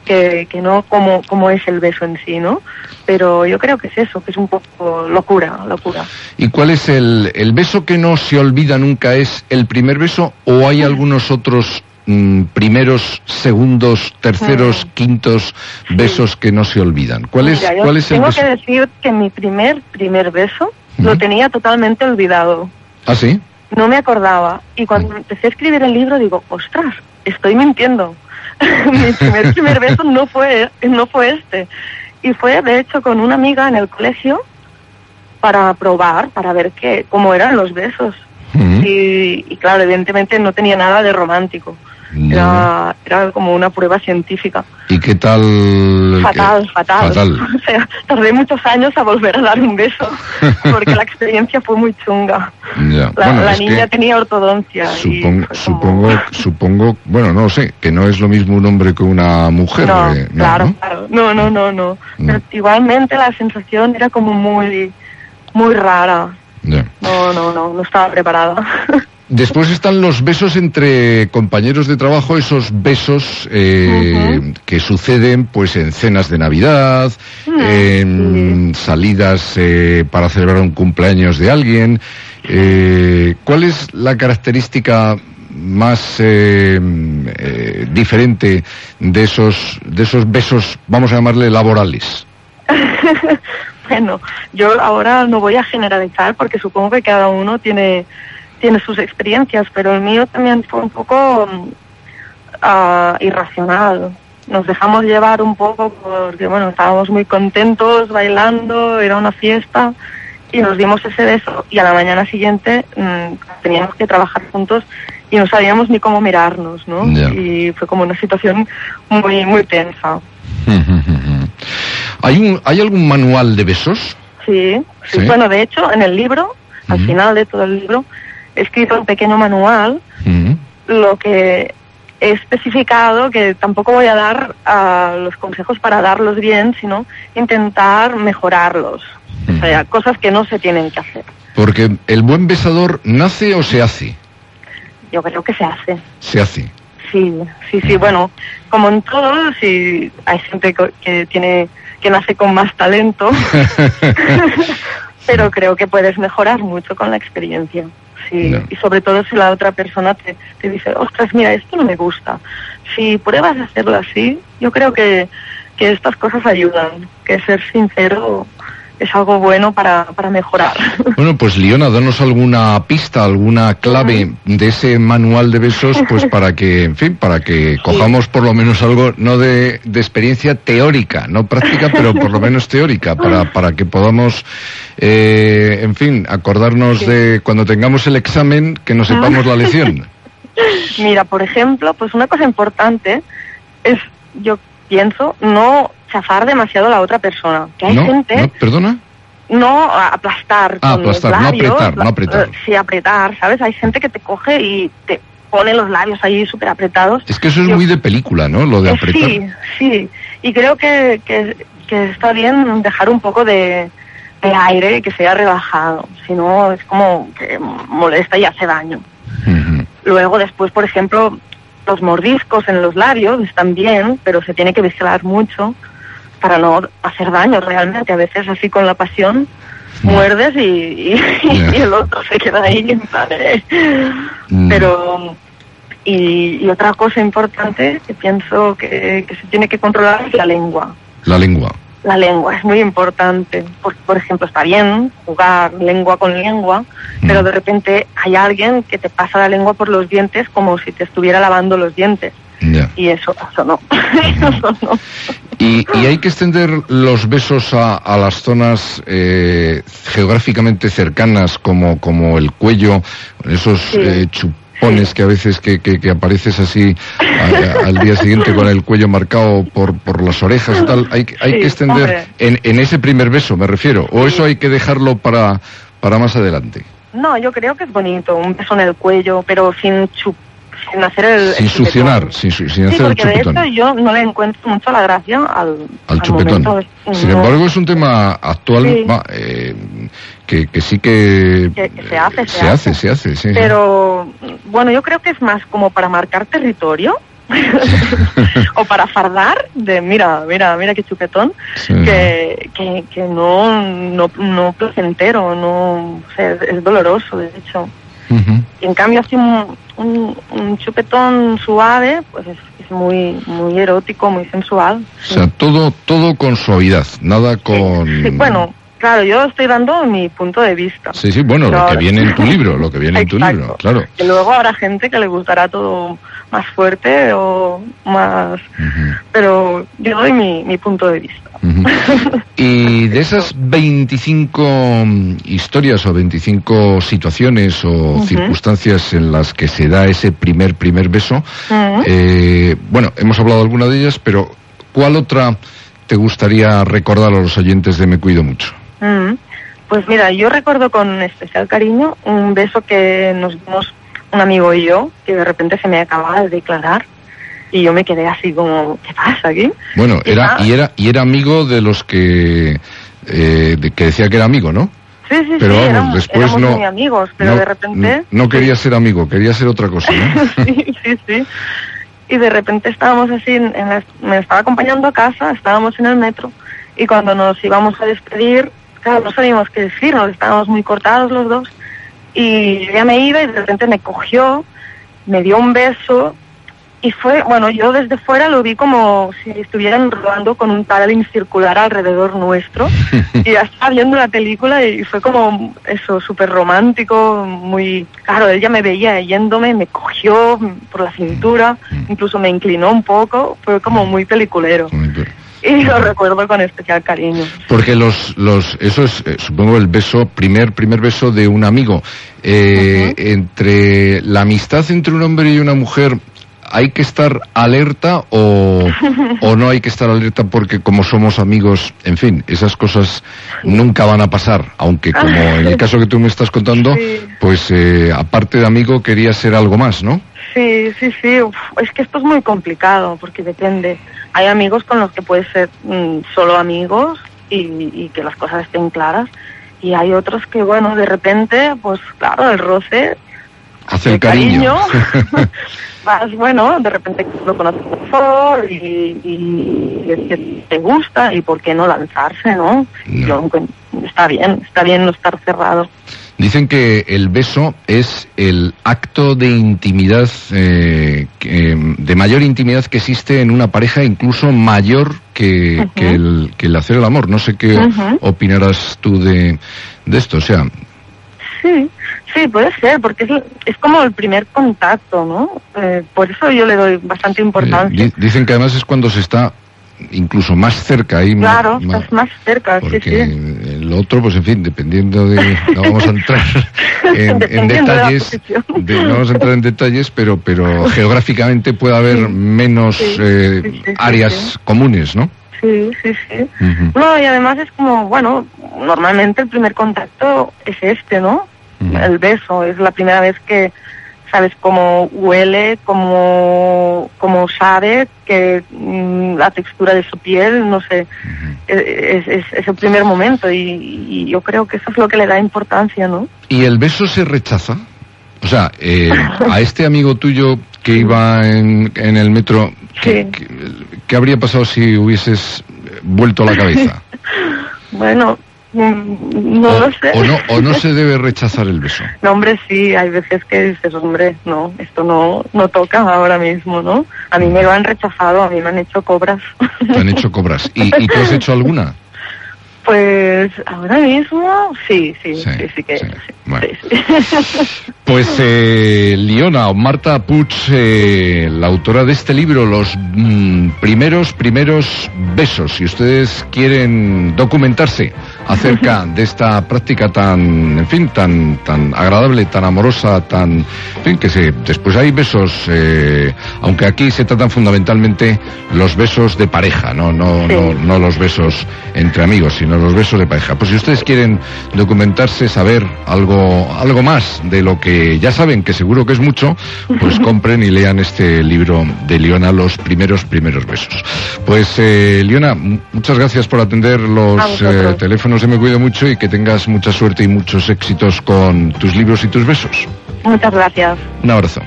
que, que no como como es el beso en sí no pero yo creo que es eso que es un poco locura locura. Y cuál es el el beso que no se olvida nunca es el primer beso o hay algunos otros Mm, primeros, segundos, terceros, mm. quintos besos que no se olvidan. ¿Cuál es, ¿cuál es el Tengo que decir que mi primer, primer beso lo tenía totalmente olvidado. ¿Ah, sí? No me acordaba. Y cuando mm. empecé a escribir el libro digo, ostras, estoy mintiendo. mi primer, primer beso no fue, no fue este. Y fue, de hecho, con una amiga en el colegio para probar, para ver qué, cómo eran los besos. y, y, claro, evidentemente no tenía nada de romántico. Era, era como una prueba científica. ¿Y qué tal? Fatal, fatal, O sea, tardé muchos años a volver a dar un beso, porque la experiencia fue muy chunga. La, niña tenía ortodoncia. Supongo, supongo, supongo, bueno, no sé, que no es lo mismo un hombre que una mujer. No, eh, claro, claro. No, no, no, no. Pero igualmente la sensación era como muy, muy rara. No, no, no, no estaba preparada. Después están los besos entre compañeros de trabajo, esos besos eh, que suceden pues en cenas de Navidad, mm, en salidas eh, para celebrar un cumpleaños de alguien. Eh, ¿Cuál es la característica más diferente de esos de esos besos, vamos a llamarle laborales? bueno, yo ahora no voy a generalizar porque supongo que cada uno tiene tiene sus experiencias, pero el mío también fue un poco ah, irracional. Nos dejamos llevar un poco porque, bueno, estábamos muy contentos bailando, era una fiesta y nos dimos ese beso y a la mañana siguiente mm, teníamos que trabajar juntos y no sabíamos ni cómo mirarnos, ¿no? Y fue como una situación muy, muy tensa. ¿Hay, un, ¿Hay algún manual de besos? Sí, sí. Sí. Bueno, de hecho, en el libro, al final de todo el libro, escrito un pequeño manual, Mm. lo que he especificado, que tampoco voy a dar a los consejos para darlos bien, sino intentar mejorarlos. O sea, cosas que no se tienen que hacer. Porque el buen besador nace o se hace. Yo creo que se hace. Se hace. Sí, sí, sí. Bueno, como en todo, sí, hay gente que tiene que nace con más talento, pero creo que puedes mejorar mucho con la experiencia. Ya. y sobre todo si la otra persona te, te dice, ostras, mira, esto no me gusta. Si pruebas a hacerlo así, yo creo que, que estas cosas ayudan, que ser sincero es algo bueno para, para mejorar. Bueno, pues Liona, danos alguna pista, alguna clave de ese manual de besos, pues para que, en fin, para que cojamos por lo menos algo, no de, de experiencia teórica, no práctica, pero por lo menos teórica, para, para que podamos, eh, en fin, acordarnos de cuando tengamos el examen, que nos sepamos la lección. Mira, por ejemplo, pues una cosa importante es, yo pienso, no chafar demasiado a la otra persona. Que hay ¿No? gente, ¿No? ¿Perdona? no aplastar Ah, con aplastar, los no labios. apretar, no apretar. eh, Sí, apretar, ¿sabes? Hay gente que te coge y te pone los labios ahí súper apretados. Es que eso es Yo- muy de película, ¿no? Lo de Eh, apretar. Sí, sí. Y creo que, que, que está bien dejar un poco de, de aire que sea relajado. Si no, es como que molesta y hace daño. Luego, después, por ejemplo, los mordiscos en los labios están bien, pero se tiene que vigilar mucho para no hacer daño realmente. A veces, así con la pasión, muerdes y, y- Ya. y el otro se queda ahí eh. Mm. Pero. Y, y otra cosa importante que pienso que, que se tiene que controlar es la lengua. La lengua. La lengua es muy importante. Por, por ejemplo, está bien jugar lengua con lengua, pero Mm. de repente hay alguien que te pasa la lengua por los dientes como si te estuviera lavando los dientes. Ya. Y eso, eso no. eso no. Y, y hay que extender los besos a, a las zonas eh, geográficamente cercanas, como, como el cuello, esos Sí. eh, chupones que a veces que, que, que apareces así a- a- al día siguiente con el cuello marcado por, por las orejas y tal. Hay, hay Sí, que extender en, en ese primer beso, me refiero. O eso hay que dejarlo para, para más adelante. No, yo creo que es bonito, un beso en el cuello, pero sin chup, sin hacer el... Sin el chupetón. succionar, sin, sin Sí, hacer el porque de chupetón. esto yo no le encuentro mucho la gracia al, al chupetón. Sin embargo, es un tema actual Sí. eh, que, que sí que, Que- que se hace, eh, se se hace, hace. se hace, sí. Pero bueno, yo creo que es más como para marcar territorio o para fardar de mira, mira, mira qué chupetón, Sí. que, que, que no, no, no placentero, no, o sea, es, es doloroso de hecho. Y en cambio así un, un, un chupetón suave, pues es, es muy, muy erótico, muy sensual. O sea, todo, todo con suavidad, nada con... Sí, bueno, claro, yo estoy dando mi punto de vista. Sí, sí, bueno, lo que viene en tu libro, lo que viene en tu libro, claro. Y luego habrá gente que le gustará todo más fuerte o más... Pero yo doy mi, mi punto de vista. Y de esas 25 historias o 25 situaciones o circunstancias en las que se da ese primer, primer beso, eh, bueno, hemos hablado de alguna de ellas, pero ¿cuál otra te gustaría recordar a los oyentes de Me Cuido Mucho? Mm. Pues mira, yo recuerdo con especial cariño un beso que nos dimos un amigo y yo, que de repente se me acababa de declarar y yo me quedé así como, ¿qué pasa aquí? Bueno, Y era, nada. y era, y era amigo de los que, eh, de que decía que era amigo, ¿no? Sí, sí, Pero sí, vamos, éramos, después éramos no- muy amigos, pero no, de repente... No, quería ser amigo, quería ser otra cosa, ¿no? sí, sí, sí. Y de repente estábamos así, en la- me estaba acompañando a casa, estábamos en el metro, y cuando nos íbamos a despedir, claro, no sabíamos qué decirnos, estábamos muy cortados los dos, y yo ya me iba y de repente me cogió, me dio un beso, y fue, bueno, yo desde fuera lo vi como si estuvieran rodando con un paddling circular alrededor nuestro. y ya estaba viendo la película y fue como eso, súper romántico, muy... Claro, ella me veía yéndome, me cogió por la cintura, incluso me inclinó un poco, fue como muy peliculero. Y lo recuerdo con especial cariño. Porque los, los, eso es, eh, supongo, el beso, primer, primer beso de un amigo. Eh, Entre la amistad entre un hombre y una mujer, ¿hay que estar alerta o, o, no hay que estar alerta porque como somos amigos, en fin, esas cosas nunca van a pasar? Aunque como en el caso que tú me estás contando, pues eh, aparte de amigo quería ser algo más, ¿no? Sí, sí, sí. es que esto es muy complicado porque depende. Hay amigos con los que puedes ser mm, solo amigos y, que las cosas estén claras. Y hay otros que, bueno, de repente, pues claro, el roce hace el cariño. más bueno, de repente lo conoces mejor y, y, te gusta y por qué no lanzarse, ¿no? Yo, está bien, está bien no estar cerrado. Dicen que el beso es el acto de intimidad, eh, de mayor intimidad que existe en una pareja, incluso mayor que, el, hacer el amor. No sé qué opinarás tú de, esto, o sea. Sí, sí, puede ser, porque es, es como el primer contacto, ¿no? Eh, por eso yo le doy bastante importancia. dicen que además es cuando se está incluso más cerca ahí claro estás más cerca sí sí. el otro pues en fin dependiendo de no vamos a entrar en, detalles no vamos a entrar en detalles pero pero geográficamente puede haber menos eh, áreas comunes no sí sí sí. No y además es como bueno normalmente el primer contacto es este no el beso es la primera vez que sabes cómo huele, cómo, cómo sabe, que mm, la textura de su piel, no sé, es, es, el primer momento y, yo creo que eso es lo que le da importancia, ¿no? ¿Y el beso se rechaza? O sea, eh, a este amigo tuyo que iba en, en el metro, ¿qué, ¿qué, habría pasado si hubieses vuelto la cabeza? bueno, Mm, no lo sé. O no, o no se debe rechazar el beso. No, hombre, sí, hay veces que dices, hombre, no, esto no, no toca ahora mismo, ¿no? A mí me lo han rechazado, a mí me han hecho cobras. Te han hecho cobras. ¿Y, y tú has hecho alguna? Pues ahora mismo sí, sí, sí, sí, que Pues eh, Liona o Marta Puig, eh, la autora de este libro, Los mm, primeros, primeros besos. Si ustedes quieren documentarse acerca de esta práctica tan, en fin, tan, tan agradable, tan amorosa, tan, en fin, que se, después hay besos, eh, aunque aquí se tratan fundamentalmente los besos de pareja, no, no, no, no los besos entre amigos, sino los besos de pareja. Pues si ustedes quieren documentarse, saber algo, algo más de lo que ya saben, que seguro que es mucho, pues compren y lean este libro de Liona, Los primeros, primeros besos. Pues eh, muchas gracias por atender los eh, teléfonos de Me Cuido Mucho y que tengas mucha suerte y muchos éxitos con tus libros y tus besos. Muchas gracias. Un abrazo.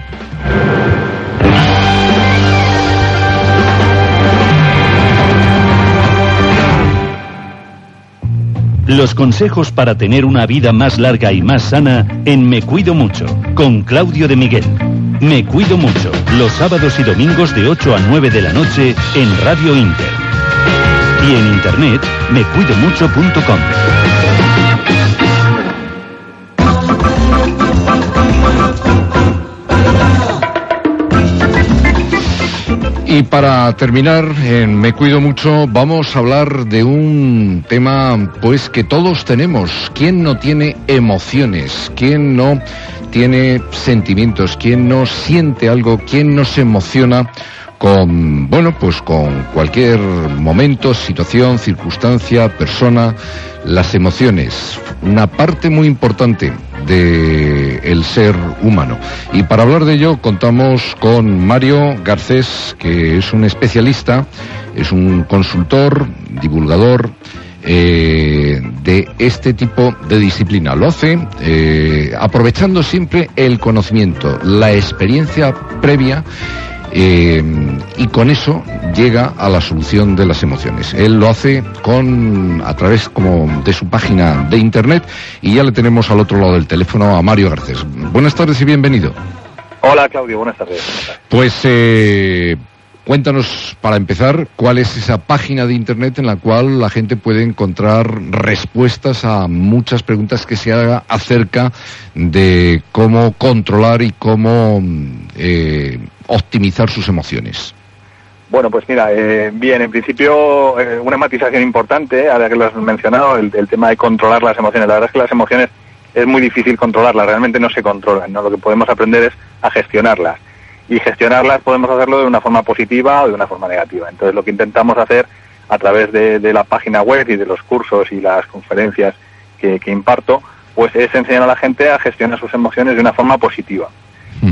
Los consejos para tener una vida más larga y más sana en Me Cuido Mucho, con Claudio de Miguel. Me Cuido Mucho, los sábados y domingos de 8 a 9 de la noche en Radio Inter. Y en internet, mecuidomucho.com. Y para terminar, en Me Cuido Mucho, vamos a hablar de un tema pues que todos tenemos. ¿Quién no tiene emociones? ¿Quién no tiene sentimientos? ¿Quién no siente algo? ¿Quién no se emociona? Con, bueno, pues con cualquier momento, situación, circunstancia, persona, las emociones, una parte muy importante del el ser humano. Y para hablar de ello contamos con Mario Garcés, que es un especialista, es un consultor, divulgador, eh, de este tipo de disciplina. Lo hace eh, aprovechando siempre el conocimiento, la experiencia previa eh, y con eso llega a la solución de las emociones. Él lo hace con a través como de su página de internet y ya le tenemos al otro lado del teléfono a Mario Garcés. Buenas tardes y bienvenido. Hola Claudio, buenas tardes. Pues eh, cuéntanos para empezar cuál es esa página de internet en la cual la gente puede encontrar respuestas a muchas preguntas que se haga acerca de cómo controlar y cómo eh, optimizar sus emociones. Bueno, pues mira, eh, bien, en principio eh, una matización importante, ahora que lo has mencionado, el, el, tema de controlar las emociones. La verdad es que las emociones es muy difícil controlarlas, realmente no se controlan, ¿no? Lo que podemos aprender es a gestionarlas. Y gestionarlas podemos hacerlo de una forma positiva o de una forma negativa. Entonces lo que intentamos hacer a través de, de la página web y de los cursos y las conferencias que, que imparto, pues es enseñar a la gente a gestionar sus emociones de una forma positiva.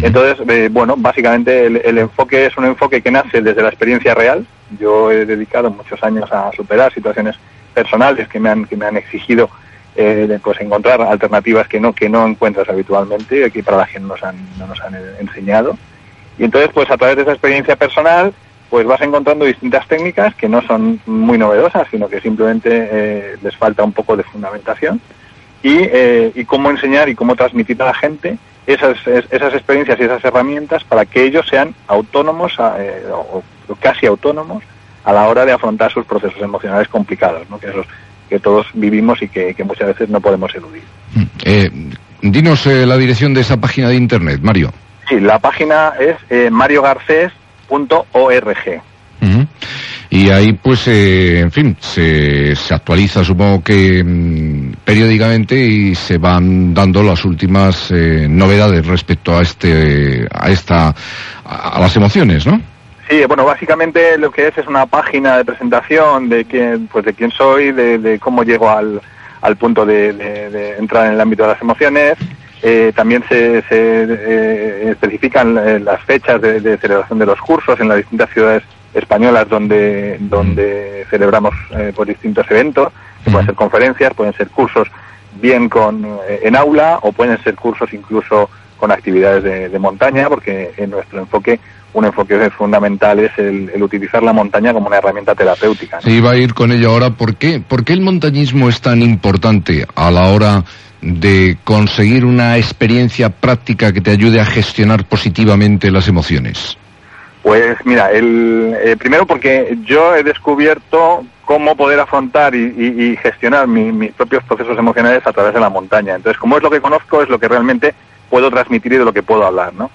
Entonces, eh, bueno, básicamente el, el, enfoque es un enfoque que nace desde la experiencia real. Yo he dedicado muchos años a superar situaciones personales que me han, que me han exigido eh, pues encontrar alternativas que no, que no encuentras habitualmente, aquí para las que no nos han, no nos han enseñado. Y entonces, pues a través de esa experiencia personal, pues vas encontrando distintas técnicas que no son muy novedosas, sino que simplemente eh, les falta un poco de fundamentación. Y, eh, y cómo enseñar y cómo transmitir a la gente esas, esas experiencias y esas herramientas para que ellos sean autónomos eh, o, casi autónomos a la hora de afrontar sus procesos emocionales complicados, ¿no? que, esos, que todos vivimos y que, que, muchas veces no podemos eludir. Eh, dinos la dirección de esa página de internet, Mario. Sí, la página es eh, mariogarcés.org. Uh -huh. Y ahí, pues, eh, en fin, se, se, actualiza, supongo que mmm, periódicamente y se van dando las últimas eh, novedades respecto a este, a esta, a, a, las emociones, ¿no? Sí, bueno, básicamente lo que es es una página de presentación de quién, pues, de quién soy, de, de cómo llego al, al punto de, de, de, entrar en el ámbito de las emociones. Eh, también se, se eh, especifican eh, las fechas de, de celebración de los cursos en las distintas ciudades españolas donde, donde celebramos eh, por distintos eventos, que pueden ser conferencias, pueden ser cursos bien con en aula o pueden ser cursos incluso con actividades de, de, montaña, porque en nuestro enfoque un enfoque fundamental es el, el, utilizar la montaña como una herramienta terapéutica. ¿no? Iba a ir con ello ahora. ¿Por qué, ¿Por qué el montañismo es tan importante a la hora de conseguir una experiencia práctica que te ayude a gestionar positivamente las emociones? Pues mira, el, eh, primero porque yo he descubierto cómo poder afrontar y, gestionar mi, mis propios procesos emocionales a través de la montaña. Entonces, como es lo que conozco, es lo que realmente puedo transmitir y de lo que puedo hablar, ¿no?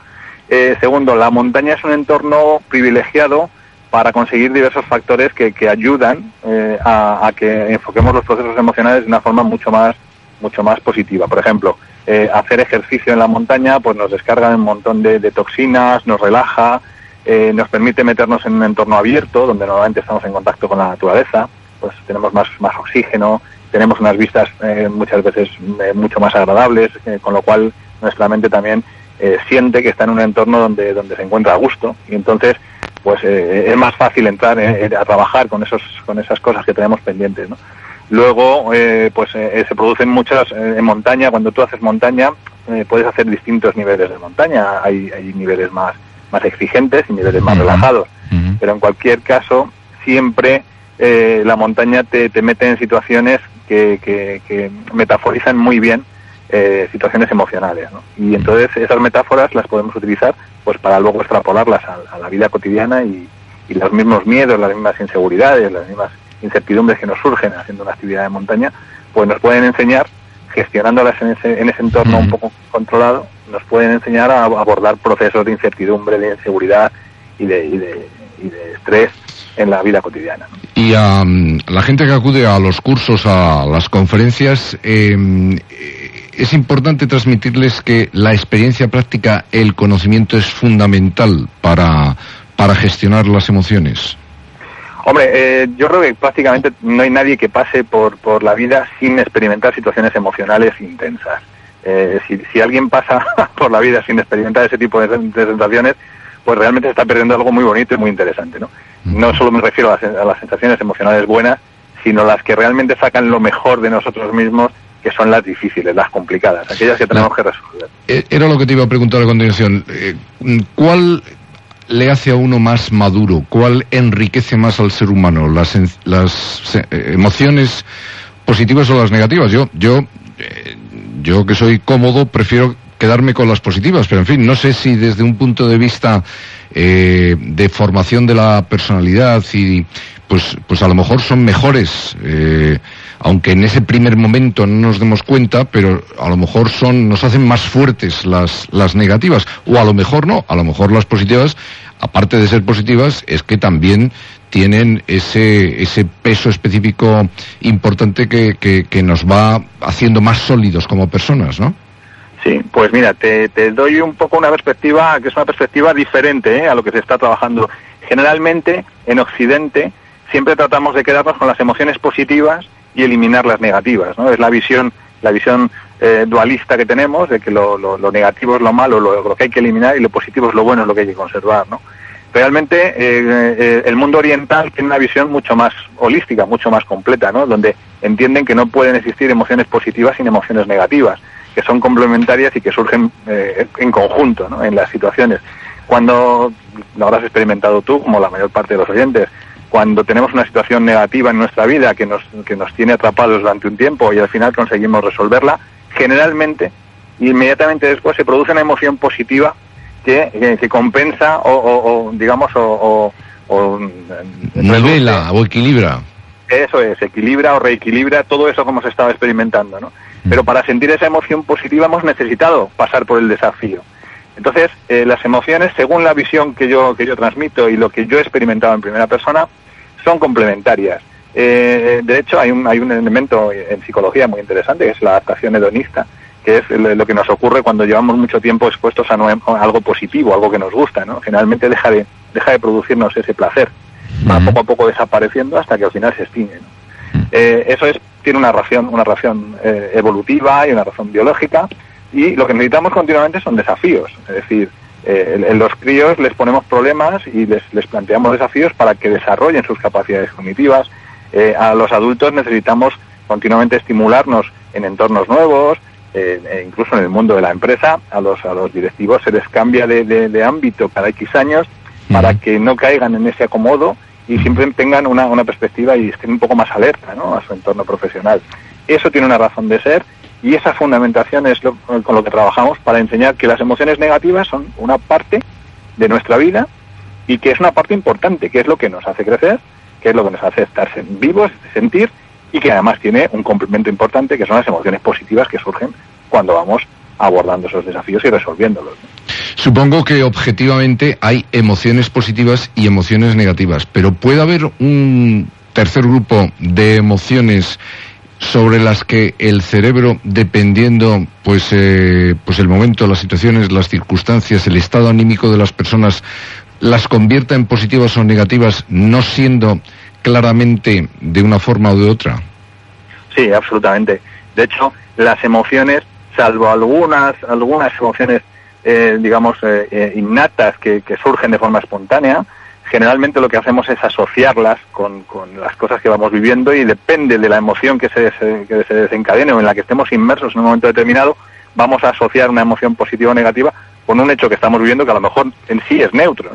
Eh, segundo, la montaña es un entorno privilegiado para conseguir diversos factores que, que ayudan eh, a, que enfoquemos los procesos emocionales de una forma mucho más, mucho más positiva. Por ejemplo, eh, hacer ejercicio en la montaña pues nos descarga un montón de, toxinas, nos relaja, eh, nos permite meternos en un entorno abierto, donde normalmente estamos en contacto con la naturaleza, pues tenemos más, más oxígeno, tenemos unas vistas eh, muchas veces mucho más agradables, con lo cual nuestra mente también siente que está en un entorno donde, donde se encuentra a gusto y entonces pues es más fácil entrar a trabajar con, esos, con esas cosas que tenemos pendientes. ¿no? Luego, pues se producen muchas en montaña, cuando tú haces montaña, puedes hacer distintos niveles de montaña, hay, hay niveles más más exigentes y niveles más uh -huh. relajados. Uh -huh. Pero en cualquier caso, siempre eh, la montaña te, te, mete en situaciones que, que, que metaforizan muy bien eh, situaciones emocionales. ¿no? Y entonces esas metáforas las podemos utilizar pues para luego extrapolarlas a, a la vida cotidiana y, y, los mismos miedos, las mismas inseguridades, las mismas incertidumbres que nos surgen haciendo una actividad de montaña, pues nos pueden enseñar gestionándolas en ese, en ese entorno un poco controlado, nos pueden enseñar a abordar procesos de incertidumbre, de inseguridad y de, y de, y de estrés en la vida cotidiana. ¿no? Y a um, la gente que acude a los cursos, a las conferencias, eh, es importante transmitirles que la experiencia práctica, el conocimiento es fundamental para, para gestionar las emociones. Hombre, eh, yo creo que prácticamente no hay nadie que pase por, por la vida sin experimentar situaciones emocionales intensas. Eh, si, si, alguien pasa por la vida sin experimentar ese tipo de, de, sensaciones, pues realmente está perdiendo algo muy bonito y muy interesante, ¿no? No solo me refiero a las, a las sensaciones emocionales buenas, sino las que realmente sacan lo mejor de nosotros mismos que son las difíciles, las complicadas, aquellas que tenemos que resolver. Eh, era lo que te iba a preguntar a continuación. ¿Cuál le hace a uno más maduro? ¿Cuál enriquece más al ser humano? ¿Las, las eh, emociones positivas o las negativas? Yo, yo, eh, yo que soy cómodo, prefiero quedarme con las positivas, pero en fin, no sé si desde un punto de vista eh, de formación de la personalidad y pues, pues a lo mejor son mejores, eh, aunque en ese primer momento no nos demos cuenta, pero a lo mejor son, nos hacen más fuertes las, las negativas, o a lo mejor no, a lo mejor las positivas, aparte de ser positivas, es que también tienen ese, ese peso específico importante que, que, nos va haciendo más sólidos como personas, ¿no? Sí, pues mira, te, doy un poco una perspectiva que es una perspectiva diferente ¿eh? a lo que se está trabajando. Generalmente, en Occidente, siempre tratamos de quedarnos con las emociones positivas y eliminar las negativas, ¿no? Es la visión, la visión eh, dualista que tenemos de que lo, lo, negativo es lo malo, lo, lo, que hay que eliminar y lo positivo es lo bueno, es lo que hay que conservar, ¿no? realmente eh, eh, el mundo oriental tiene una visión mucho más holística, mucho más completa, ¿no? Donde entienden que no pueden existir emociones positivas sin emociones negativas, que son complementarias y que surgen en conjunto. En las situaciones. Cuando lo habrás experimentado tú, como la mayor parte de los oyentes, cuando tenemos una situación negativa en nuestra vida que nos, que nos tiene atrapados durante un tiempo y al final conseguimos resolverla, generalmente, inmediatamente después se produce una emoción positiva que, que, compensa o, digamos, o, o, nivela o equilibra. Eso es, equilibra o reequilibra todo eso como se estaba experimentando, ¿no? Mm. Pero para sentir esa emoción positiva hemos necesitado pasar por el desafío. Entonces, eh, las emociones, según la visión que yo, que yo transmito y lo que yo he experimentado en primera persona, son complementarias. Eh, de hecho, hay un, hay un elemento en psicología muy interesante, que es la adaptación hedonista, que es lo que nos ocurre cuando llevamos mucho tiempo expuestos a, algo positivo, algo que nos gusta, ¿no? Generalmente deja de, deja de producirnos ese placer, va poco a poco desapareciendo hasta que al final se extingue, eh, eso es, tiene una razón, una razón eh, evolutiva y una razón biológica, y lo que necesitamos continuamente son desafíos, es decir, eh, en los críos les ponemos problemas y les, les planteamos desafíos para que desarrollen sus capacidades cognitivas, a los adultos necesitamos continuamente estimularnos en entornos nuevos, eh, e incluso en el mundo de la empresa, a los, a los directivos se les cambia de, de, ámbito cada X años para que no caigan en ese acomodo y siempre tengan una, una perspectiva y estén un poco más alerta ¿no? a su entorno profesional. Eso tiene una razón de ser y esa fundamentación es con lo que trabajamos para enseñar que las emociones negativas son una parte de nuestra vida y que es una parte importante, que es lo que nos hace crecer, que es lo que nos hace estar vivos, sentir y que además tiene un complemento importante que son las emociones positivas que surgen cuando vamos abordando esos desafíos y resolviéndolos. Supongo que objetivamente hay emociones positivas y emociones negativas, pero puede haber un tercer grupo de emociones sobre las que el cerebro, dependiendo pues, eh, pues el momento, las situaciones, las circunstancias, el estado anímico de las personas, las convierta en positivas o negativas, no siendo claramente de una forma o de otra? Sí, absolutamente. De hecho, las emociones, salvo algunas, algunas emociones, eh, digamos, eh, eh, innatas que, surgen de forma espontánea, generalmente lo que hacemos es asociarlas con, las cosas que vamos viviendo y depende de la emoción que se, que se desencadene o en la que estemos inmersos en un momento determinado, vamos a asociar una emoción positiva o negativa con un hecho que estamos viviendo que a lo mejor en sí es neutro.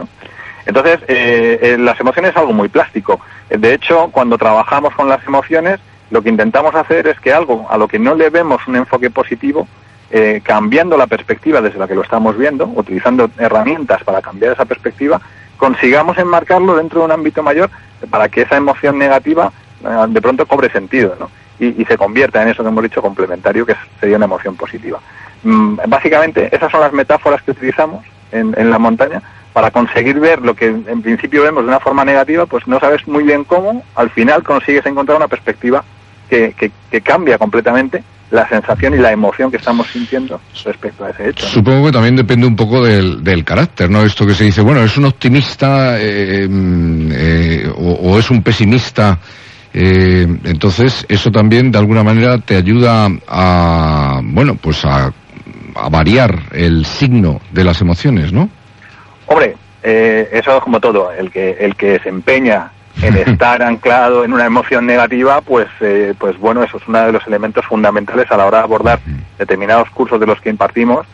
Entonces, eh, eh, las emociones es algo muy plástico. De hecho, cuando trabajamos con las emociones, lo que intentamos hacer es que algo a lo que no le vemos un enfoque positivo, eh, cambiando la perspectiva desde la que lo estamos viendo, utilizando herramientas para cambiar esa perspectiva, consigamos enmarcarlo dentro de un ámbito mayor para que esa emoción negativa de pronto cobre sentido y, se convierta en eso que hemos dicho complementario, que sería una emoción positiva. Mm, básicamente, esas son las metáforas que utilizamos en la montaña para conseguir ver lo que en principio vemos de una forma negativa, pues no sabes muy bien cómo, al final consigues encontrar una perspectiva que, cambia completamente la sensación y la emoción que estamos sintiendo respecto a ese hecho. Supongo que también depende un poco del, del carácter, ¿no? Esto que se dice, bueno, es un optimista eh, eh, o, es un pesimista. Eh, entonces, eso también de alguna manera te ayuda a, bueno, pues a, a variar el signo de las emociones, ¿no? Hombre, eh, eso es como todo. El que, el que se empeña en estar anclado en una emoción negativa, pues, eh, pues bueno, eso es uno de los elementos fundamentales a la hora de abordar determinados cursos de los que impartimos.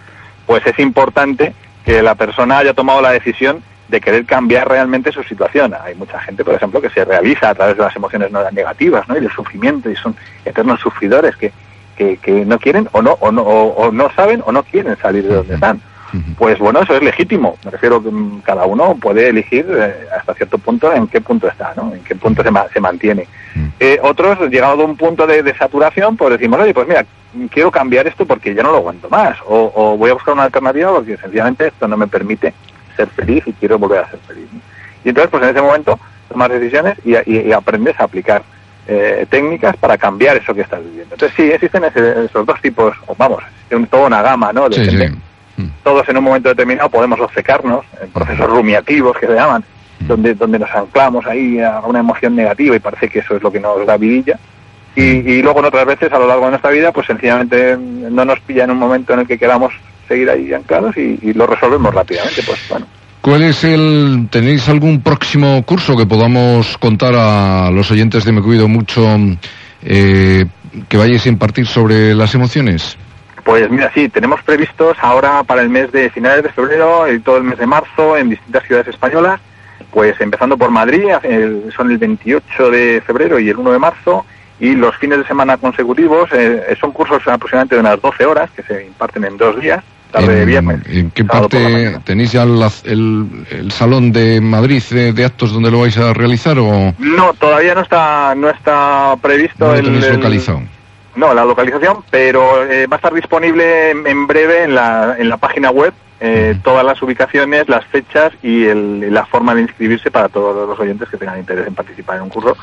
Pues es importante que la persona haya tomado la decisión de querer cambiar realmente su situación. Hay mucha gente, por ejemplo, que se realiza a través de las emociones negativas ¿no? y del sufrimiento y son eternos sufridores que, que, que no quieren o no, o no, o, no saben o no quieren salir de donde están. Pues bueno, eso es legítimo. Me refiero que mm, cada uno puede elegir eh, hasta cierto punto en qué punto está, ¿no? En qué punto se, se mantiene. Eh, otros, llegado a un punto de, saturación, pues decimos, oye, pues mira, quiero cambiar esto porque ya no lo aguanto más. O, o, voy a buscar una alternativa porque sencillamente esto no me permite ser feliz y quiero volver a ser feliz. Y entonces, pues en ese momento, tomas decisiones y, y aprendes a aplicar eh, técnicas para cambiar eso que estás viviendo. Entonces sí, existen esos dos tipos, o vamos, toda una gama, ¿no? De mm. Todos en un momento determinado podemos obcecarnos, en procesos rumiativos que se llaman, mm. donde, donde nos anclamos ahí a una emoción negativa y parece que eso es lo que nos da vidilla. Y, mm. y luego en otras veces a lo largo de nuestra vida, pues sencillamente no nos pilla en un momento en el que queramos seguir ahí anclados y, y lo resolvemos rápidamente. Pues bueno, ¿Cuál es el, tenéis algún próximo curso que podamos contar a los oyentes de Me Cuido Mucho eh, que vayáis a impartir sobre las emociones? Pues mira, sí, tenemos previstos ahora para el mes de finales de febrero y todo el mes de marzo en distintas ciudades españolas, pues empezando por Madrid, son el 28 de febrero y el 1 de marzo, y los fines de semana consecutivos eh, son cursos aproximadamente de unas 12 horas que se imparten en dos días ¿En qué parte tenéis ya el, salón de Madrid de, actos donde lo vais a realizar o...? No, todavía no está no está previsto no el, localizado. No, la localización, pero eh, va a estar disponible en, breve en la, en la página web eh, todas las ubicaciones, las fechas y la forma de inscribirse para todos los oyentes que tengan interés en participar en un curso.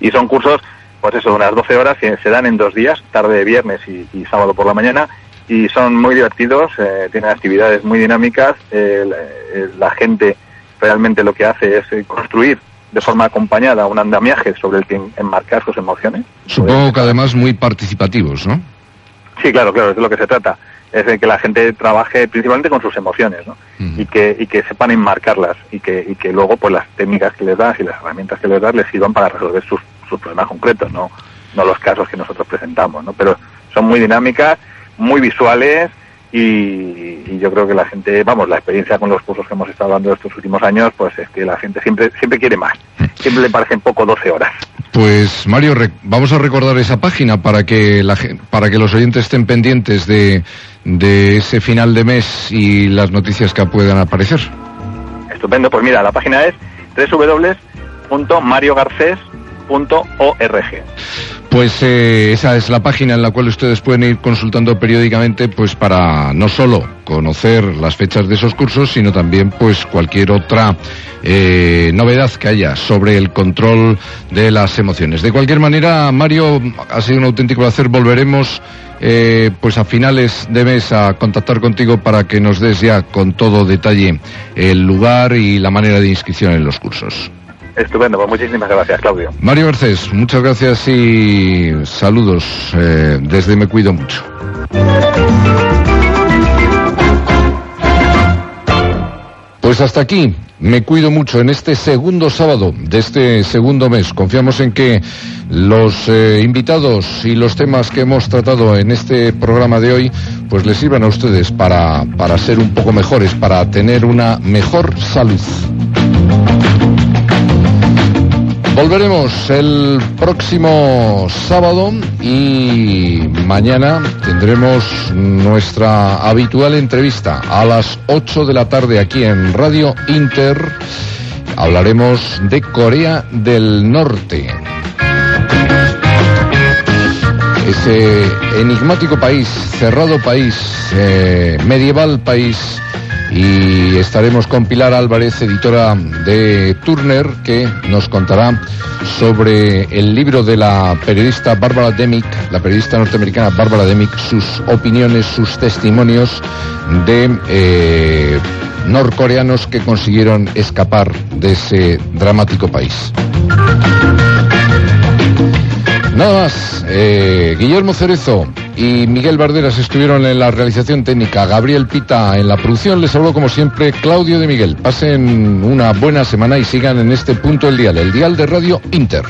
Y son cursos, pues eso, unas 12 horas que se dan en dos días, tarde de viernes y sábado por la mañana, y son muy divertidos, eh, tienen actividades muy dinámicas, la gente realmente lo que hace es construir de forma acompañada un andamiaje sobre el que enmarcar sus emociones. Supongo que además muy participativos, ¿no? Sí, claro, claro, es de lo que se trata. Es de que la gente trabaje principalmente con sus emociones, ¿no? y, que, y que sepan enmarcarlas y que, y que luego pues las técnicas que les das y las herramientas que les das les sirvan para resolver sus, sus problemas concretos, no, no los casos que nosotros presentamos, ¿no? Pero son muy dinámicas muy visuales y, yo creo que la gente, vamos, la experiencia con los cursos que hemos estado dando estos últimos años, pues es que la gente siempre siempre quiere más. Siempre le parecen poco 12 horas. Pues Mario, vamos a recordar esa página para que la, para que los oyentes estén pendientes de, de ese final de mes y las noticias que puedan aparecer. Estupendo, pues mira, la página es www.mariogarcés.org. Pues eh, esa es la página en la cual ustedes pueden ir consultando periódicamente, pues para no solo conocer las fechas de esos cursos, sino también pues cualquier otra eh, novedad que haya sobre el control de las emociones. De cualquier manera, Mario, ha sido un auténtico placer. Volveremos eh, pues a finales de mes a contactar contigo para que nos des ya con todo detalle el lugar y la manera de inscripción en los cursos. Estupendo, pues muchísimas gracias, Claudio. Mario Garcés, muchas gracias y saludos eh, desde Me Cuido Mucho. Pues hasta aquí, me cuido mucho en este segundo sábado de este segundo mes. Confiamos en que los eh, invitados y los temas que hemos tratado en este programa de hoy, pues les sirvan a ustedes para, para ser un poco mejores, para tener una mejor salud. Volveremos el próximo sábado y mañana tendremos nuestra habitual entrevista a las 8 de la tarde aquí en Radio Inter. Hablaremos de Corea del Norte. Ese enigmático país, cerrado país, eh, medieval país y estaremos con Pilar Álvarez, editora de Turner, que nos contará sobre el libro de la periodista Bárbara Demick, la periodista norteamericana Bárbara Demick, sus opiniones, sus testimonios de eh, norcoreanos que consiguieron escapar de ese dramático país. Nada más, eh, Guillermo Cerezo y Miguel Barderas estuvieron en la realización técnica, Gabriel Pita en la producción, les habló como siempre Claudio de Miguel. Pasen una buena semana y sigan en este punto el dial, el dial de Radio Inter.